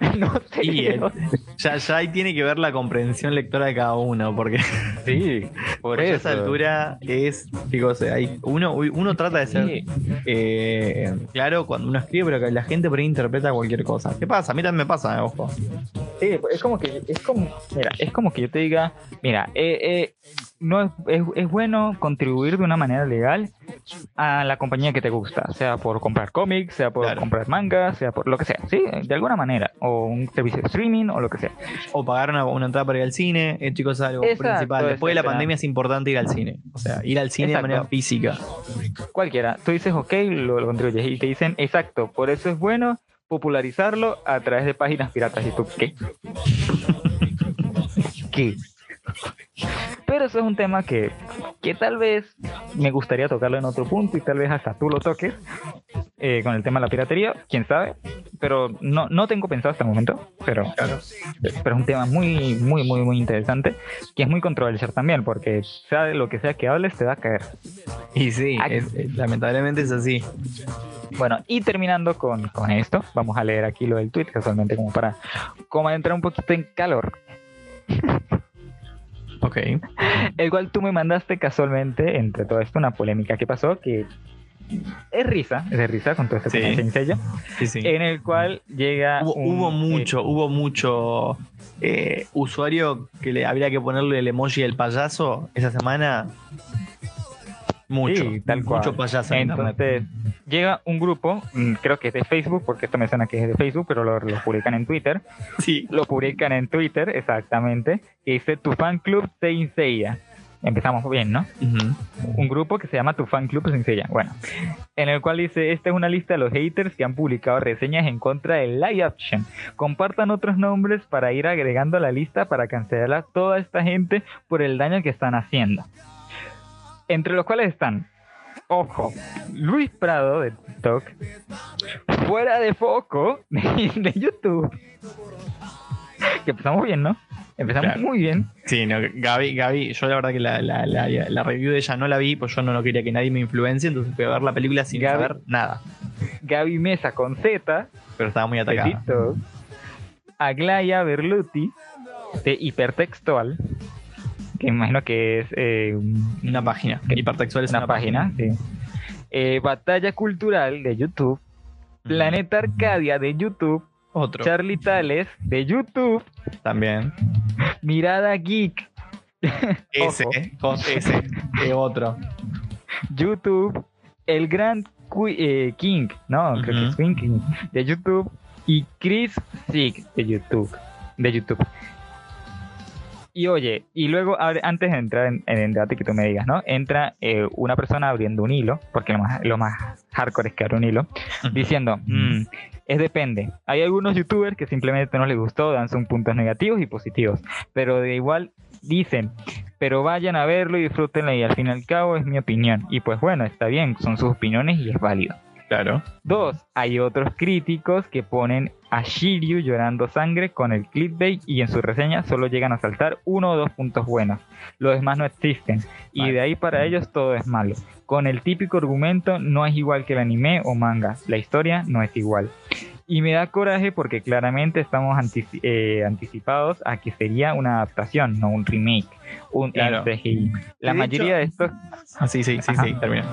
no sé. Y de el- dónde. ya, ya ahí tiene que ver la comprensión lectora de cada uno, porque Sí, por eso. esa altura es, chicos, hay, uno, uno trata de ser Sí. eh, claro cuando uno escribe, pero que la gente por ahí interpreta cualquier cosa. ¿Qué pasa? A mí también me pasa, eh, ojo. Sí, es como que es como, mira, es como que yo te diga, mira, eh, eh, no es, es, es bueno contribuir de una manera legal a la compañía que te gusta, sea por comprar cómics, sea por Claro. comprar mangas, sea por lo que sea, sí, de alguna manera, o un servicio de streaming o lo que sea. O pagar una, una entrada para ir al cine, eh, chicos, es algo Exacto, principal. Después de la pandemia es importante ir al cine. O sea, ir al cine Exacto. de manera física. Cualquiera, tú dices ok, lo, lo contribuyes y te dicen exacto, por eso es bueno popularizarlo a través de páginas piratas y tú qué qué pero eso es un tema que, que tal vez me gustaría tocarlo en otro punto y tal vez hasta tú lo toques eh, con el tema de la piratería, quién sabe, pero no, no tengo pensado hasta el momento, pero, pero es un tema muy, muy, muy, muy interesante, que es muy controversial también, porque sea de lo que sea que hables, te va a caer. Y sí, Ah. es- es- lamentablemente es así. Bueno, y terminando con, con esto, vamos a leer aquí lo del tweet, casualmente como para como entrar un poquito en calor. Ok. El cual tú me mandaste casualmente, entre todo esto, una polémica que pasó, que es risa, es de risa con todo este Sí. Seiya, Sí, sí. en el cual llega Hubo, un- hubo eh, mucho, hubo mucho eh, usuario que le habría que ponerle el emoji del payaso esa semana. Mucho, Sí, tal cual. mucho payaso en. Entonces, llega un grupo, mm, creo que es de Facebook, porque esto me suena que es de Facebook, pero lo, lo publican en Twitter. Sí, Lo publican en Twitter, exactamente, que dice tu fan club Saint Seiya. Empezamos bien, ¿no? Un grupo que se llama Tu Fan Club Seiya. Bueno, en el cual dice, esta es una lista de los haters que han publicado reseñas en contra del live action. Compartan otros nombres para ir agregando a la lista para cancelar a toda esta gente por el daño que están haciendo. Entre los cuales están, ojo, Luis Prado de TikTok, fuera de foco de, YouTube. Que empezamos bien, ¿no? Empezamos Claro. muy bien. Sí, no, Gaby, Gaby, yo la verdad que la, la, la, la review de ella no la vi, pues yo no, no quería que nadie me influencie, entonces fui a ver la película sin Gaby. saber nada. Gaby Mesa con Z, Pero estaba muy atacada. Aglaya Berluti de Hipertextual, que imagino que es eh, un- Una página. Hipertextual es una, página, sí. Eh, Batalla Cultural de YouTube, Planeta Arcadia de YouTube, Otro. Charlie Tales de YouTube, También. Mirada Geek, Ese, con ese. eh, otro. YouTube, El Gran eh, King, no, creo que es Queen King, de YouTube, y Chris Sick de YouTube, de YouTube. Y oye, y luego antes de entrar en, en el debate que tú me digas, ¿no? Entra eh, una persona abriendo un hilo, porque lo más, lo más hardcore es que abre un hilo, diciendo, "Mm, es depende. Hay algunos youtubers que simplemente no les gustó, dan sus puntos negativos y positivos, pero de igual dicen, pero vayan a verlo y disfrútenlo y al fin y al cabo es mi opinión. Y pues bueno, está bien, son sus opiniones y es válido. Claro. Dos, hay otros críticos que ponen a Shiryu llorando sangre con el clickbait y en su reseña solo llegan a saltar uno o dos puntos buenos. Los demás no existen. Y Vale. de ahí para ellos todo es malo. Con el típico argumento no es igual que el anime o manga. La historia no es igual. Y me da coraje porque claramente estamos antici- eh, anticipados a que sería una adaptación, no un remake, un Claro. CGI. La De mayoría de estos Ah, sí, sí, sí, Ajá. sí, termina.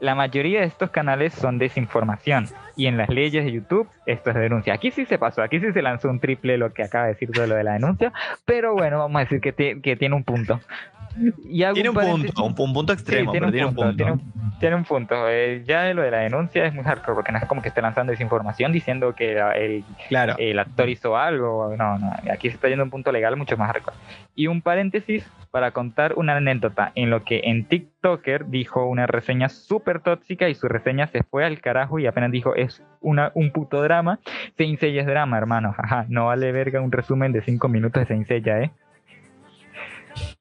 la mayoría de estos canales son desinformación y en las leyes de YouTube esto es denuncia. Aquí sí se pasó, aquí sí se lanzó un triple lo que acaba de decir de lo de la denuncia, pero bueno, vamos a decir que, que tiene un punto. Y Tiene un punto, un, un punto Sí, extremo, pero tiene un punto. Tiene un, tiene un punto. Eh, ya de lo de la denuncia es muy hardcore porque no es como que esté lanzando desinformación diciendo que el, Claro. el actor hizo algo. No, no. Aquí se está yendo a un punto legal mucho más hardcore. Y un paréntesis para contar una anécdota en lo que en TikToker dijo una reseña súper tóxica y su reseña se fue al carajo y apenas dijo es una, un puto drama. Saint Seiya es drama, hermano. Ajá, no vale verga un resumen de 5 minutos de Saint Seiya, ¿eh?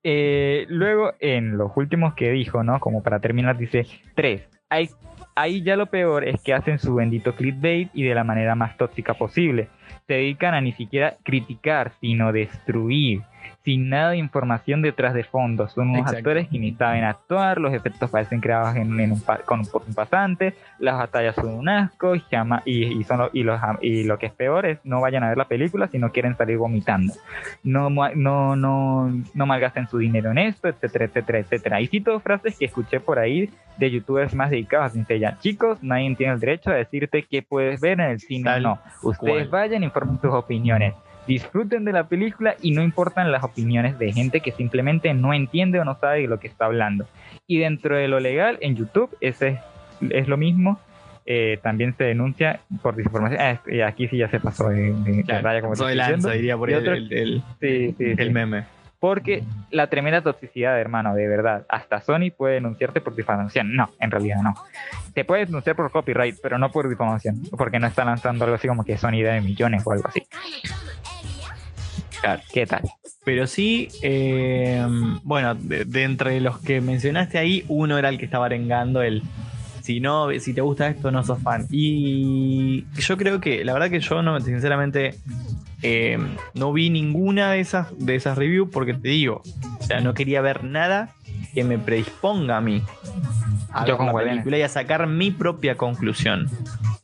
Eh, luego, en los últimos que dijo, ¿no? Como para terminar, dice: 3. Hay, ahí ya lo peor es que hacen su bendito clickbait y de la manera más tóxica posible. Se dedican a ni siquiera criticar, sino destruir. Sin nada de información detrás de fondo. Son unos Exacto. actores que ni saben actuar, los efectos parecen creados en, en un con, por un pasante, las batallas son un asco y, y, y son lo, y, los y lo que es peor es no vayan a ver la película si no quieren salir vomitando. No, no, no, no malgasten su dinero en esto, etcétera, etcétera, etcétera. Y cito frases que escuché por ahí de youtubers más dedicados a Cincella. Chicos, nadie tiene el derecho a decirte qué puedes ver en el cine o no. Ustedes cual. vayan, informen sus opiniones. Disfruten de la película y no importan las opiniones de gente que simplemente no entiende o no sabe de lo que está hablando. Y dentro de lo legal, en YouTube, ese es, es lo mismo. eh, también se denuncia por desinformación. Ah, es- y aquí sí ya se pasó de, de- Claro, raya, como soy lanza, diría por el, otro- el- el- Sí, sí, el sí. meme. Porque la tremenda toxicidad, hermano, de verdad. Hasta Sony puede denunciarte por difamación. No, en realidad no. Te puede denunciar por copyright, pero no por difamación. Porque no está lanzando algo así como que Sony de millones o algo así. ¿Qué tal? Pero sí, eh, bueno, de, de entre los que mencionaste ahí, uno era el que estaba arengando el si no, si te gusta esto, no sos fan. Y yo creo que, la verdad que yo no, sinceramente, eh, no vi ninguna de esas, de esas reviews porque te digo, o sea, no quería ver nada que me predisponga a mí a Yo ver con la Guardianes. película y a sacar mi propia conclusión.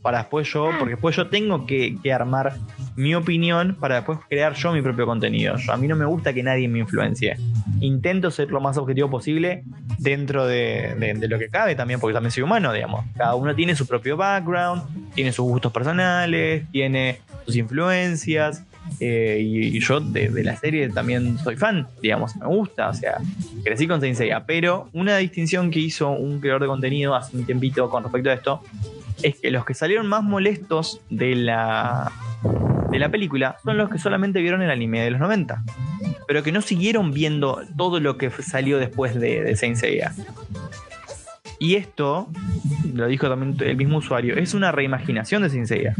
Para después yo, porque después yo tengo que, que armar mi opinión para después crear yo mi propio contenido. Yo- a mí no me gusta que nadie me influencie. Intento ser lo más objetivo posible dentro de, de- de lo que cabe también, porque también soy humano, digamos. Cada uno tiene su propio background, tiene sus gustos personales, tiene sus influencias. Eh, y, yo de, la serie también soy fan, digamos, me gusta, o sea, crecí con Saint Seiya, pero una distinción que hizo un creador de contenido hace un tiempito con respecto a esto es que los que salieron más molestos de la de la película son los que solamente vieron el anime de los 90, pero que no siguieron viendo todo lo que salió después de, de Saint Seiya. Y esto, lo dijo también el mismo usuario, es una reimaginación de Saint Seiya.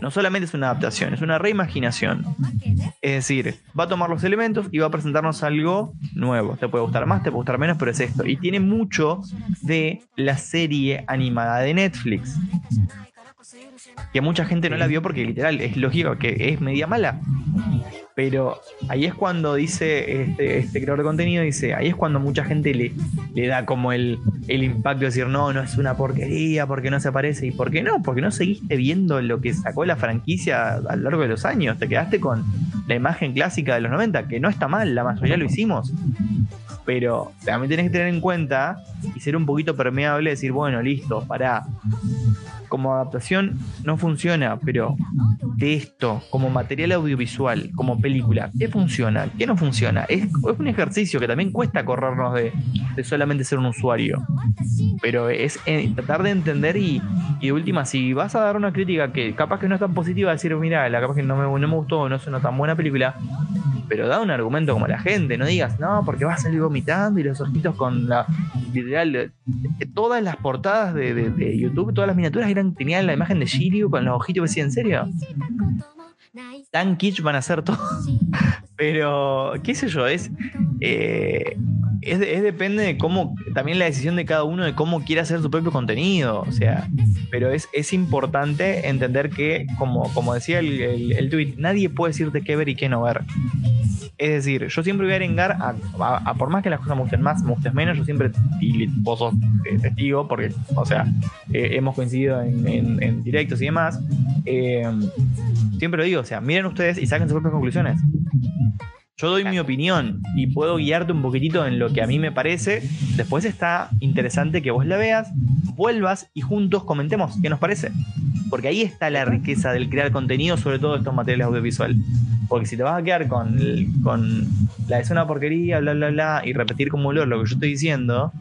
No solamente es una adaptación, es una reimaginación. Es decir, va a tomar los elementos y va a presentarnos algo nuevo. Te puede gustar más, te puede gustar menos, pero es esto. Y tiene mucho de la serie animada de Netflix. Que mucha gente no la vio porque literal es lógico que es media mala. Pero ahí es cuando dice este, este creador de contenido, dice, ahí es cuando mucha gente le, le da como el, el impacto de decir, no, no es una porquería, porque no se aparece. ¿Y por qué no? Porque no seguiste viendo lo que sacó la franquicia a lo largo de los años. Te quedaste con la imagen clásica de los 90, que no está mal, la mayoría lo hicimos. Pero también tenés que tener en cuenta y ser un poquito permeable, decir, bueno, listo, pará. Como adaptación no funciona, pero de esto, como material audiovisual, como película, ¿qué funciona? ¿Qué no funciona? Es, un ejercicio que también cuesta corrernos de, de solamente ser un usuario. Pero es eh, tratar de entender y, y de última, si vas a dar una crítica que capaz que no es tan positiva, decir, mira, la capaz que no me, no me gustó, no es una tan buena película, pero da un argumento como la gente, no digas, no, porque vas a salir vomitando y los ojitos con la. Literal, eh, todas las portadas de, de- de YouTube, todas las miniaturas eran, tenían la imagen de Shiryu con los ojitos, decía, ¿en serio? Tan kitsch van a ser todos. Pero, qué sé yo, es. eh, es, de- es depende de cómo. También la decisión de cada uno de cómo quiere hacer su propio contenido. O sea, pero es, es importante entender que, como, como decía el, el, tweet, nadie puede decirte qué ver y qué no ver. Es decir, yo siempre voy a arengar a, por más que las cosas me gusten más, me gusten menos, yo siempre, y vos sos eh, testigo, porque, o sea, eh, hemos coincidido en directos y demás, eh, siempre lo digo, o sea, miren ustedes y saquen sus propias conclusiones. Yo doy mi opinión y puedo guiarte un poquitito en lo que a mí me parece. Después está interesante que vos la veas, vuelvas y juntos comentemos qué nos parece. Porque ahí está la riqueza del crear contenido, sobre todo estos materiales audiovisuales. Porque si te vas a quedar con, el- con la es una porquería, bla, bla, bla, y repetir como olor lo que yo estoy diciendo,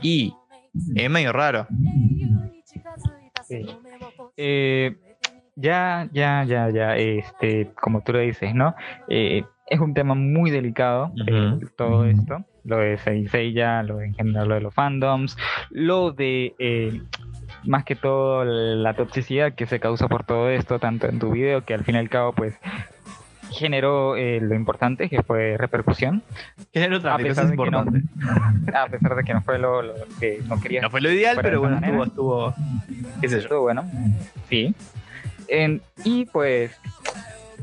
y es medio raro. Eh, ya, ya, ya, ya, este, como tú lo dices, ¿no? Eh, es un tema muy delicado, eh, todo esto, lo de Seiya, lo de, en general, lo de los fandoms, lo de, eh, más que todo, la toxicidad que se causa por todo esto, tanto en tu video, que al fin y al cabo, pues, generó eh, lo importante, que fue repercusión, otra A pesar que no- importante. a pesar de que no fue lo, lo que no quería No fue lo ideal, pero bueno, estuvo, estuvo, qué sé yo. Estuvo bueno, sí. En- y pues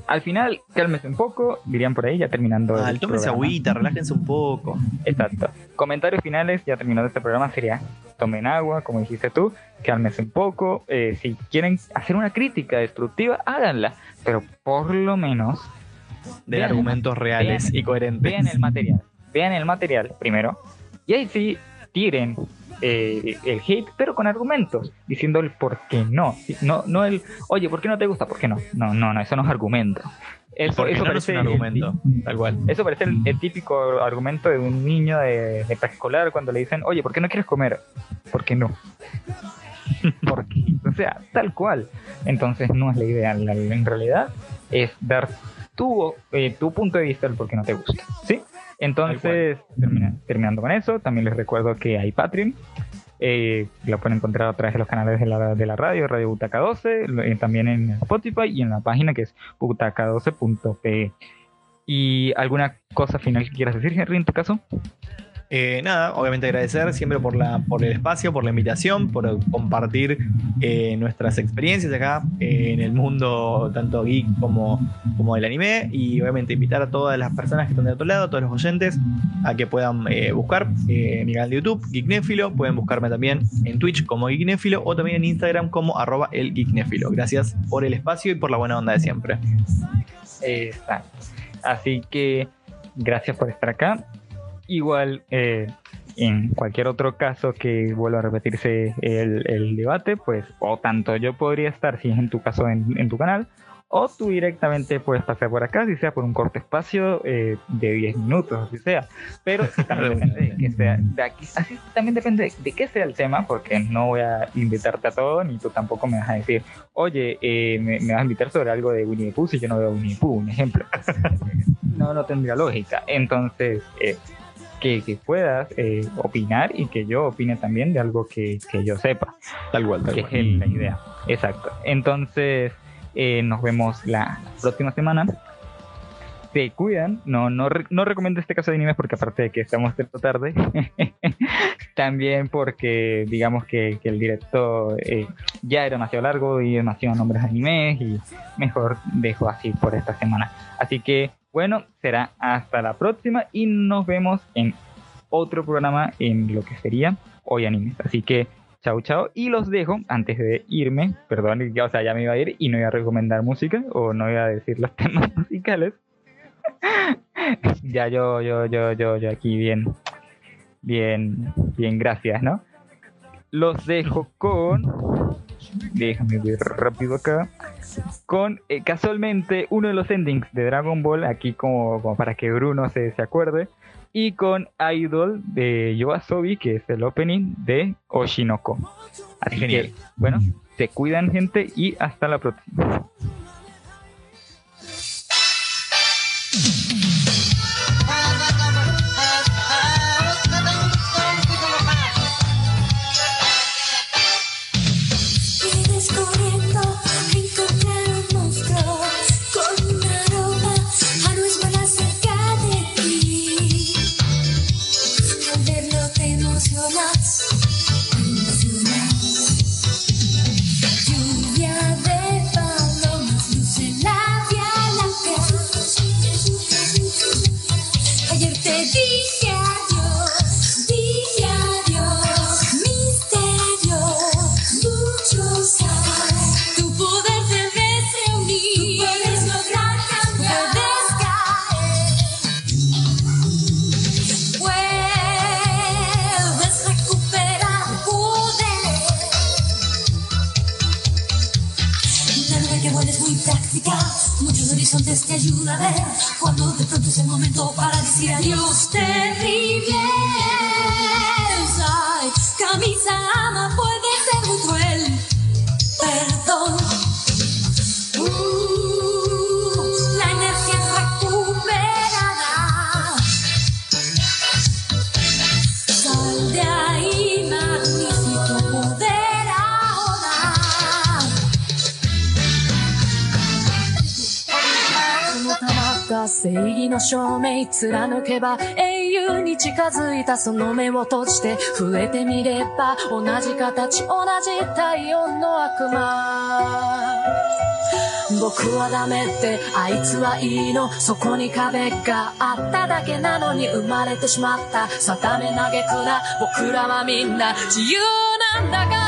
Al final, cálmese un poco, dirían por ahí, ya terminando. Ah, el tómense programa. agüita, relájense un poco. Exacto. Comentarios finales, ya terminando este programa, sería tomen agua, como dijiste tú, cálmense un poco. eh, si quieren hacer una crítica destructiva, háganla. Pero por lo menos De argumentos reales vean, y coherentes. vean el material. Vean el material primero. Y ahí sí, tiren eh, el hate, pero con argumentos, diciendo el por qué no. No, no el, oye, ¿por qué no te gusta? ¿Por qué no? No, no, no, eso no es argumento. Eso, Porque eso no, no es un parece- argumento, tal cual. Eso parece el, el típico argumento de un niño de, de preescolar cuando le dicen, oye, ¿por qué no quieres comer? ¿Por qué no? ¿Por qué? O sea, tal cual. Entonces no es la idea. La- en realidad es dar tu, eh, tu punto de vista del por qué no te gusta. ¿Sí? Entonces, termina- terminando con eso, también les recuerdo que hay Patreon. Eh, lo pueden encontrar a través de los canales de la, de la radio, Radio Butaca 12, lo- eh, también en Spotify y en la página que es butaca12.pe. ¿Y alguna cosa final que quieras decir, Henry, en tu caso? Eh, nada, obviamente agradecer siempre por, la, por el espacio, por la invitación, por compartir eh, nuestras experiencias acá eh, en el mundo tanto geek como, como del anime y obviamente invitar a todas las personas que están de otro lado, a todos los oyentes, a que puedan buscar mi canal de YouTube, Geeknéfilo, pueden buscarme también en Twitch como Geeknéfilo o también en Instagram como arroba el Geeknéfilo. Gracias por el espacio y por la buena onda de siempre. Así que gracias por estar acá. Igual eh, en cualquier otro caso que vuelva a repetirse el, el debate, pues o tanto yo podría estar, si es en tu caso en, en tu canal, o tú directamente puedes pasar por acá, si sea por un corto espacio eh, de 10 minutos, así sea. Pero también depende de que sea, de aquí, así también depende de, de qué sea el tema, porque no voy a invitarte a todo, ni tú tampoco me vas a decir, oye, eh, me, me vas a invitar sobre algo de Winnie the Pooh si yo no veo Winnie the Pooh, un ejemplo. no, no tendría lógica. Entonces, eh, que, que puedas eh, opinar y que yo opine también de algo que, que yo sepa Tal cual, tal que cual. es la idea. Exacto. Entonces, eh, nos vemos la próxima semana. Se cuidan. No, no, no recomiendo este caso de animes porque aparte de que estamos de tarde, también porque digamos que, que el directo eh, ya era demasiado largo y demasiado nombres de animes y mejor dejo así por esta semana. Así que bueno, será hasta la próxima y nos vemos en otro programa en lo que sería hoy animes. Así que Chao, chao. Y los dejo antes de irme. Perdón, ya, me iba a ir y no iba a recomendar música o no iba a decir los temas musicales. ya yo, yo, yo, yo, yo aquí bien, bien, bien, gracias, ¿no? Los dejo con. Déjame ver rápido acá. Con eh, casualmente uno de los endings de Dragon Ball, aquí como, como para que Bruno se, se acuerde y con Idol de Yoasobi, que es el opening de Oshinoko. Así Genial. que, bueno, se cuidan gente y hasta la próxima. Horizontes te ayuda a ver. Cuando de pronto es el momento para decir adiós, terrible. Camisa ama puede ser muy cruel. 正義の証明貫けば英雄に近づいたその目を閉じて触れてみれば同じ形同じ体温の悪魔。僕はダメってあいつはいいのそこに壁があっただけなのに生まれてしまった。定め嘆くな僕らはみんな自由なんだから。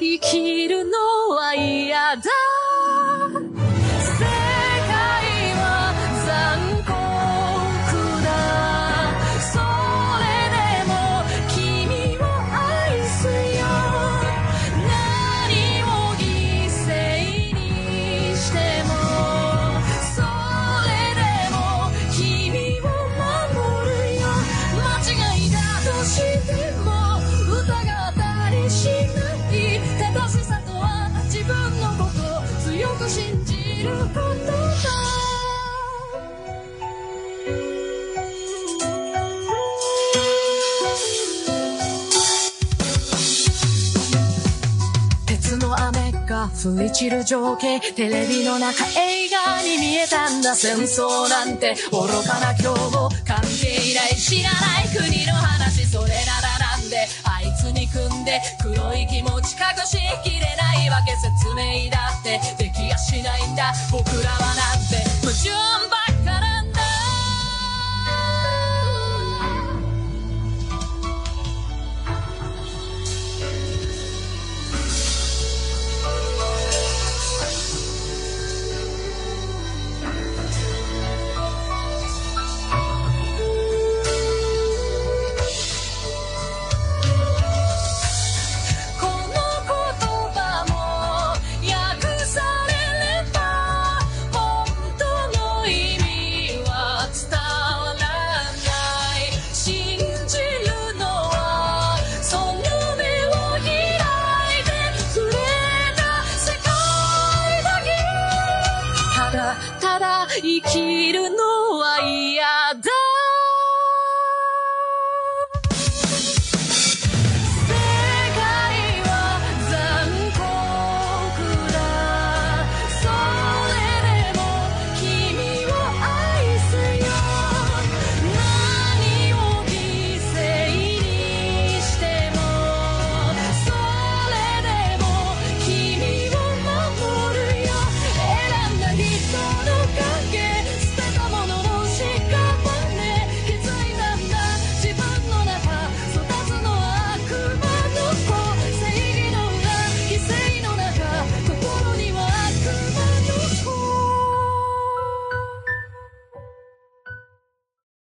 生きるのは嫌だ。降り散る情景テレビの中映画に見えたんだ。戦争なんて愚かな今日も関係ない知らない国の話それならなんで。あいつに組んで黒い気持ち隠しきれないわけ説明だってできやしないんだ。僕らはなんて矛盾